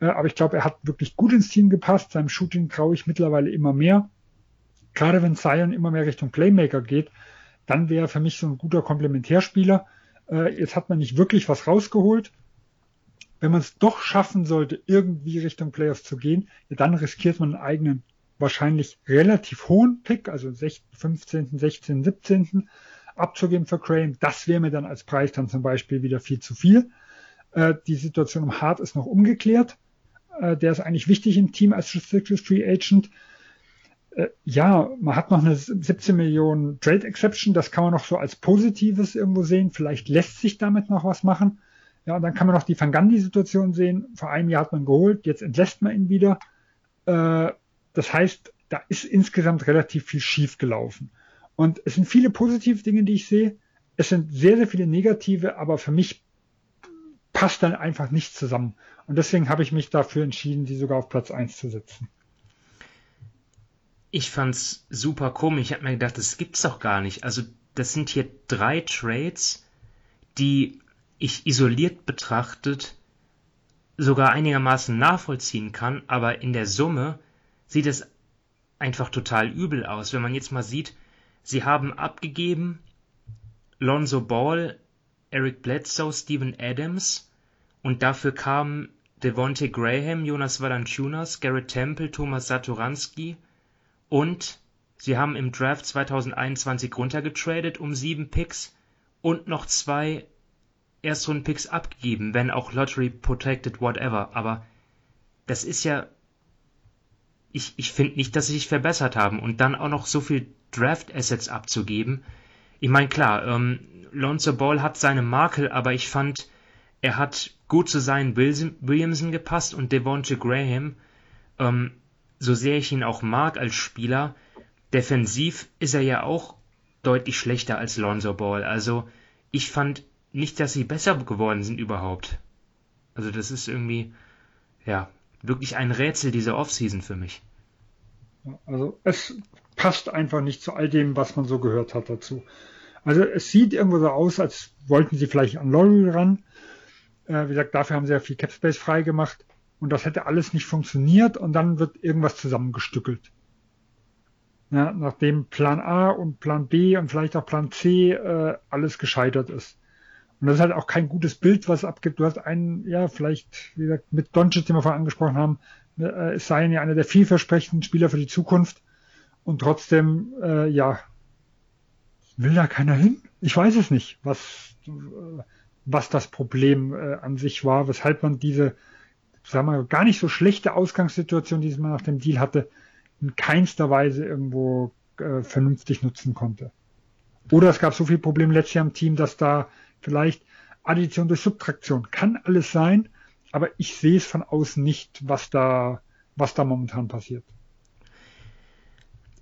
Äh, aber ich glaube, er hat wirklich gut ins Team gepasst. Seinem Shooting traue ich mittlerweile immer mehr. Gerade wenn Zion immer mehr Richtung Playmaker geht, dann wäre er für mich so ein guter Komplementärspieler. Äh, jetzt hat man nicht wirklich was rausgeholt. Wenn man es doch schaffen sollte, irgendwie Richtung Playoffs zu gehen, ja, dann riskiert man einen eigenen, wahrscheinlich relativ hohen Pick, also 15., 16., 17. abzugeben für Graham. Das wäre mir dann als Preis dann zum Beispiel wieder viel zu viel. Äh, die Situation um Hart ist noch umgeklärt. Äh, der ist eigentlich wichtig im Team als Restricted Free Agent. Äh, ja, man hat noch eine 17 Millionen Trade Exception, das kann man noch so als Positives irgendwo sehen. Vielleicht lässt sich damit noch was machen. Ja, und dann kann man noch die Van Gundy-Situation sehen. Vor einem Jahr hat man geholt, jetzt entlässt man ihn wieder. Äh, das heißt, da ist insgesamt relativ viel schief gelaufen. Und es sind viele positive Dinge, die ich sehe. Es sind sehr, sehr viele negative, aber für mich passt dann einfach nicht zusammen. Und deswegen habe ich mich dafür entschieden, sie sogar auf Platz 1 zu setzen. Ich fand's super komisch. Ich habe mir gedacht, das gibt's doch gar nicht. Also, das sind hier drei Trades, die ich isoliert betrachtet sogar einigermaßen nachvollziehen kann, aber in der Summe sieht es einfach total übel aus. Wenn man jetzt mal sieht, sie haben abgegeben Lonzo Ball, Eric Bledsoe, Steven Adams und dafür kamen Devontae Graham, Jonas Valanciunas, Garrett Temple, Thomas Satoranski und sie haben im Draft 2021 runtergetradet um sieben Picks und noch zwei Erstrunden-Picks abgegeben, wenn auch Lottery Protected, whatever. Aber das ist ja. Ich, ich finde nicht, dass sie sich verbessert haben. Und dann auch noch so viel Draft-Assets abzugeben. Ich meine, klar, ähm, Lonzo Ball hat seine Makel, aber ich fand, er hat gut zu seinen Williamson gepasst und Devontae Graham, ähm, so sehr ich ihn auch mag als Spieler, defensiv ist er ja auch deutlich schlechter als Lonzo Ball. Also ich fand nicht, dass sie besser geworden sind überhaupt. Also das ist irgendwie, ja, wirklich ein Rätsel dieser Offseason für mich. Also es passt einfach nicht zu all dem, was man so gehört hat dazu. Also es sieht irgendwo so aus, als wollten sie vielleicht an Laurie ran. Äh, wie gesagt, dafür haben sie ja viel Capspace freigemacht und das hätte alles nicht funktioniert und dann wird irgendwas zusammengestückelt. Ja, nachdem Plan A und Plan B und vielleicht auch Plan C äh, alles gescheitert ist. Und das ist halt auch kein gutes Bild, was abgibt. Du hast einen, ja, vielleicht, wie gesagt, mit Doncic, den wir vorhin angesprochen haben, äh, es sei ja einer der vielversprechenden Spieler für die Zukunft. Und trotzdem, äh, ja, will da keiner hin? Ich weiß es nicht, was, äh, was das Problem äh, an sich war, weshalb man diese, sagen wir, gar nicht so schlechte Ausgangssituation, die man nach dem Deal hatte, in keinster Weise irgendwo äh, vernünftig nutzen konnte. Oder es gab so viele Probleme letztes Jahr im Team, dass da vielleicht Addition durch Subtraktion. Kann alles sein, aber ich sehe es von außen nicht, was da, was da momentan passiert.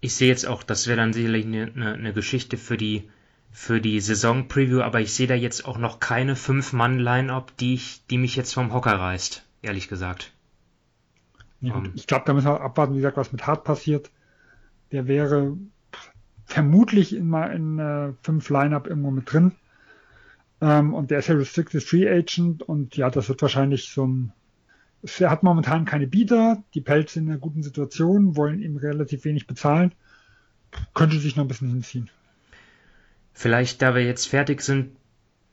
Ich sehe jetzt auch, das wäre dann sicherlich eine, eine Geschichte für die, für die Saison-Preview, aber ich sehe da jetzt auch noch keine Fünf-Mann-Line-Up, die, ich, die mich jetzt vom Hocker reißt, ehrlich gesagt. Ja, um, ähm. ich glaube, da müssen wir abwarten, wie gesagt, was mit Hart passiert. Der wäre vermutlich in in äh, fünf Line-Up irgendwo mit drin. Ähm, und der ist ja Restricted Free Agent und ja, das wird wahrscheinlich so ein. Er hat momentan keine Bieter, die Pelz sind in einer guten Situation, wollen ihm relativ wenig bezahlen. Könnte sich noch ein bisschen hinziehen. Vielleicht, da wir jetzt fertig sind,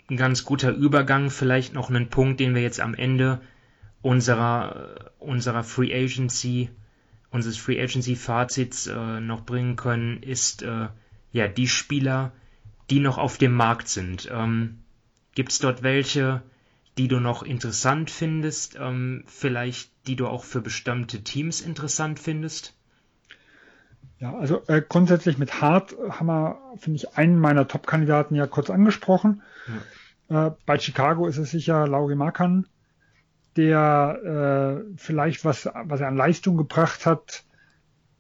ein ganz guter Übergang, vielleicht noch einen Punkt, den wir jetzt am Ende unserer, unserer Free Agency, unseres Free Agency Fazits äh, noch bringen können, ist äh, ja die Spieler, die noch auf dem Markt sind. Ähm, Gibt es dort welche, die du noch interessant findest, ähm, vielleicht die du auch für bestimmte Teams interessant findest? Ja, also äh, grundsätzlich mit Hart haben wir, finde ich, einen meiner Top-Kandidaten ja kurz angesprochen. Ja. Äh, bei Chicago ist es sicher Lauri Markan, der äh, vielleicht was, was er an Leistung gebracht hat,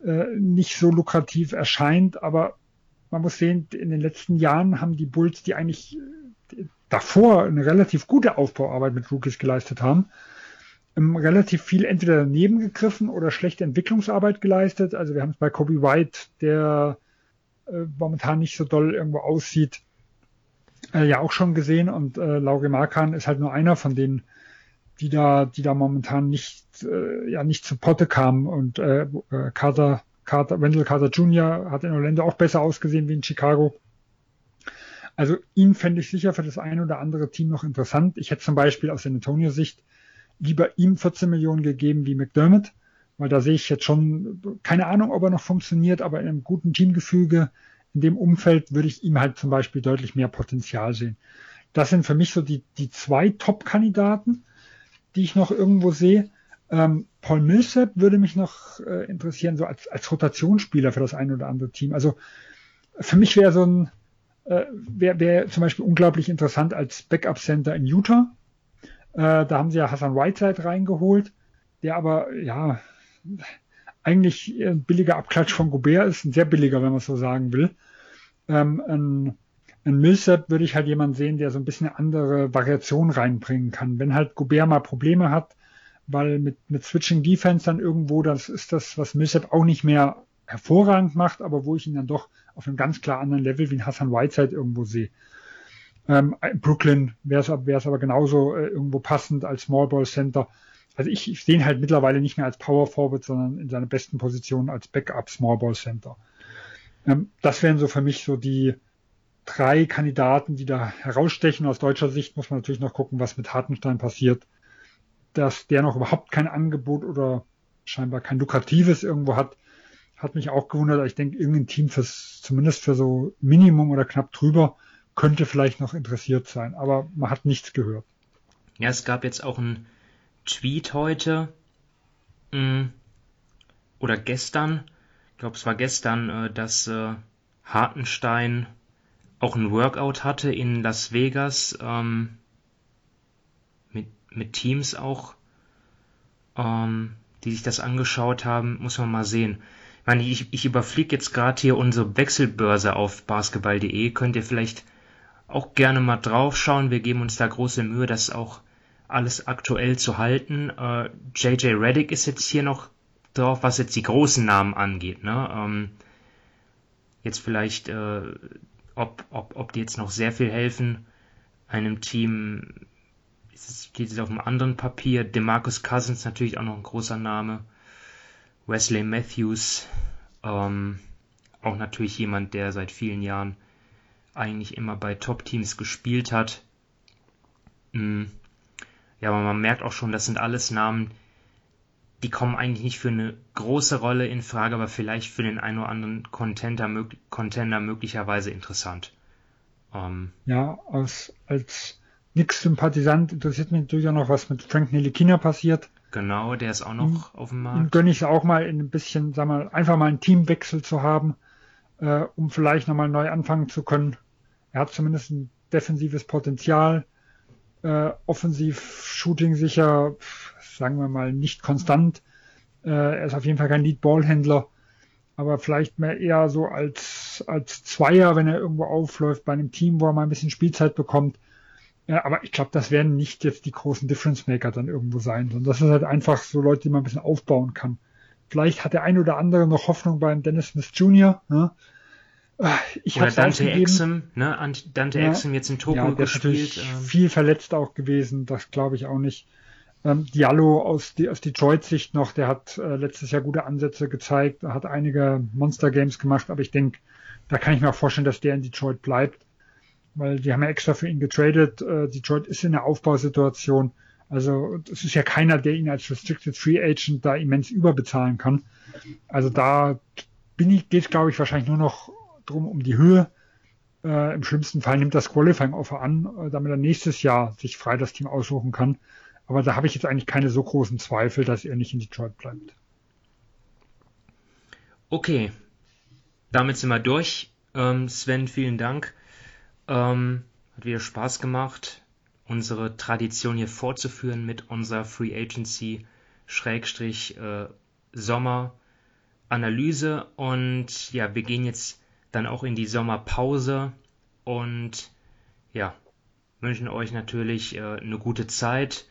äh, nicht so lukrativ erscheint, aber man muss sehen, in den letzten Jahren haben die Bulls, die eigentlich davor eine relativ gute Aufbauarbeit mit Rookies geleistet haben, ähm, relativ viel entweder daneben gegriffen oder schlechte Entwicklungsarbeit geleistet. Also wir haben es bei Kobe White, der äh, momentan nicht so doll irgendwo aussieht, äh, ja auch schon gesehen und äh, Lauri Markan ist halt nur einer von denen, die da, die da momentan nicht, äh, ja nicht zu Potte kamen und äh, äh Carter, Carter, Wendell Carter Jr. hat in Orlando auch besser ausgesehen wie in Chicago. Also ihn fände ich sicher für das eine oder andere Team noch interessant. Ich hätte zum Beispiel aus der Antonio-Sicht lieber ihm 14 Millionen gegeben wie McDermott, weil da sehe ich jetzt schon, keine Ahnung, ob er noch funktioniert, aber in einem guten Teamgefüge, in dem Umfeld würde ich ihm halt zum Beispiel deutlich mehr Potenzial sehen. Das sind für mich so die, die zwei Top-Kandidaten, die ich noch irgendwo sehe. Ähm, Paul Millsap würde mich noch äh, interessieren, so als, als Rotationsspieler für das eine oder andere Team. Also für mich wäre so ein, äh, wäre wär zum Beispiel unglaublich interessant als Backup-Center in Utah. Äh, da haben sie ja Hassan Whiteside reingeholt, der aber, ja, eigentlich ein billiger Abklatsch von Gobert ist, ein sehr billiger, wenn man so sagen will. Ähm, ein, ein Millsap würde ich halt jemand sehen, der so ein bisschen eine andere Variation reinbringen kann. Wenn halt Gobert mal Probleme hat, weil mit, mit Switching Defense dann irgendwo, das ist das, was Millsap auch nicht mehr hervorragend macht, aber wo ich ihn dann doch auf einem ganz klar anderen Level wie ein Hassan Whiteside irgendwo sehe. Ähm, Brooklyn wäre es aber genauso äh, irgendwo passend als Small Ball Center. Also ich, ich sehe ihn halt mittlerweile nicht mehr als Power Forward, sondern in seiner besten Position als Backup Small Ball Center. Ähm, das wären so für mich so die drei Kandidaten, die da herausstechen. Aus deutscher Sicht muss man natürlich noch gucken, was mit Hartenstein passiert. Dass der noch überhaupt kein Angebot oder scheinbar kein lukratives irgendwo hat, hat mich auch gewundert. Ich denke, irgendein Team fürs, zumindest für so Minimum oder knapp drüber, könnte vielleicht noch interessiert sein, aber man hat nichts gehört. Ja, es gab jetzt auch einen Tweet heute mm, oder gestern, ich glaube es war gestern, äh, dass äh, Hartenstein auch ein Workout hatte in Las Vegas ähm, mit, mit Teams auch, ähm, die sich das angeschaut haben, muss man mal sehen. Ich meine, ich, ich überfliege jetzt gerade hier unsere Wechselbörse auf basketball.de. Könnt ihr vielleicht auch gerne mal drauf schauen. Wir geben uns da große Mühe, das auch alles aktuell zu halten. Äh, JJ Reddick ist jetzt hier noch drauf, was jetzt die großen Namen angeht. Ne? Ähm, jetzt vielleicht, äh, ob, ob, ob die jetzt noch sehr viel helfen. Einem Team steht es auf einem anderen Papier. DeMarcus Cousins natürlich auch noch ein großer Name. Wesley Matthews, ähm, auch natürlich jemand, der seit vielen Jahren eigentlich immer bei Top-Teams gespielt hat. Mm. Ja, aber man merkt auch schon, das sind alles Namen, die kommen eigentlich nicht für eine große Rolle in Frage, aber vielleicht für den einen oder anderen Contender, Contender möglicherweise interessant. Ähm, ja, aus, als Nix-Sympathisant interessiert mich natürlich auch noch, was mit Frank Nelikina passiert. Genau, der ist auch noch ihm, auf dem Markt. Ihm gönne ich auch mal in ein bisschen, sag mal, einfach mal einen Teamwechsel zu haben, äh, um vielleicht nochmal neu anfangen zu können. Er hat zumindest ein defensives Potenzial. Äh, offensiv Shooting sicher, sagen wir mal, nicht konstant. Äh, er ist auf jeden Fall kein Lead-Ball-Händler, aber vielleicht mehr eher so als, als Zweier, wenn er irgendwo aufläuft bei einem Team, wo er mal ein bisschen Spielzeit bekommt. Ja, aber ich glaube, das werden nicht jetzt die großen Difference-Maker dann irgendwo sein, sondern das ist halt einfach so Leute, die man ein bisschen aufbauen kann. Vielleicht hat der ein oder andere noch Hoffnung beim Dennis Smith Jr., ne? Ich Oder Dante Exum, ne? Dante ja, Exum jetzt in Togo ja, gespielt. Ähm. Viel verletzt auch gewesen, das glaube ich auch nicht. Ähm, Diallo aus, die, aus Detroit-Sicht noch, der hat äh, letztes Jahr gute Ansätze gezeigt, hat einige Monster-Games gemacht, aber ich denke, da kann ich mir auch vorstellen, dass der in Detroit bleibt, weil die haben ja extra für ihn getradet. Äh, Detroit ist in der Aufbausituation. Also es ist ja keiner, der ihn als Restricted Free Agent da immens überbezahlen kann. Also da bin ich, geht glaube ich wahrscheinlich nur noch drum um die Höhe. Äh, Im schlimmsten Fall nimmt das Qualifying Offer an, äh, damit er nächstes Jahr sich frei das Team aussuchen kann. Aber da habe ich jetzt eigentlich keine so großen Zweifel, dass er nicht in Detroit bleibt. Okay, damit sind wir durch. Ähm, Sven, vielen Dank. Ähm, hat wieder Spaß gemacht, unsere Tradition hier fortzuführen mit unserer Free Agency Schrägstrich äh, Sommer Analyse. Und ja, wir gehen jetzt dann auch in die Sommerpause und ja, wünschen euch natürlich äh, eine gute Zeit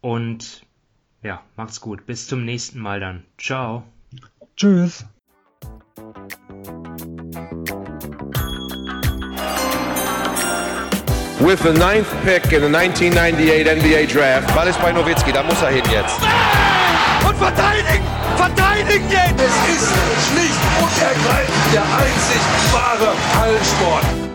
und ja, macht's gut. Bis zum nächsten Mal dann. Ciao. Tschüss. With the ninth pick in the 1998 NBA Draft. Ball ist bei Nowitzki, da muss er hin jetzt. Und verteidigen! Verteidigen jetzt! Es ist schlicht und ergreifend der einzig wahre Hallensport.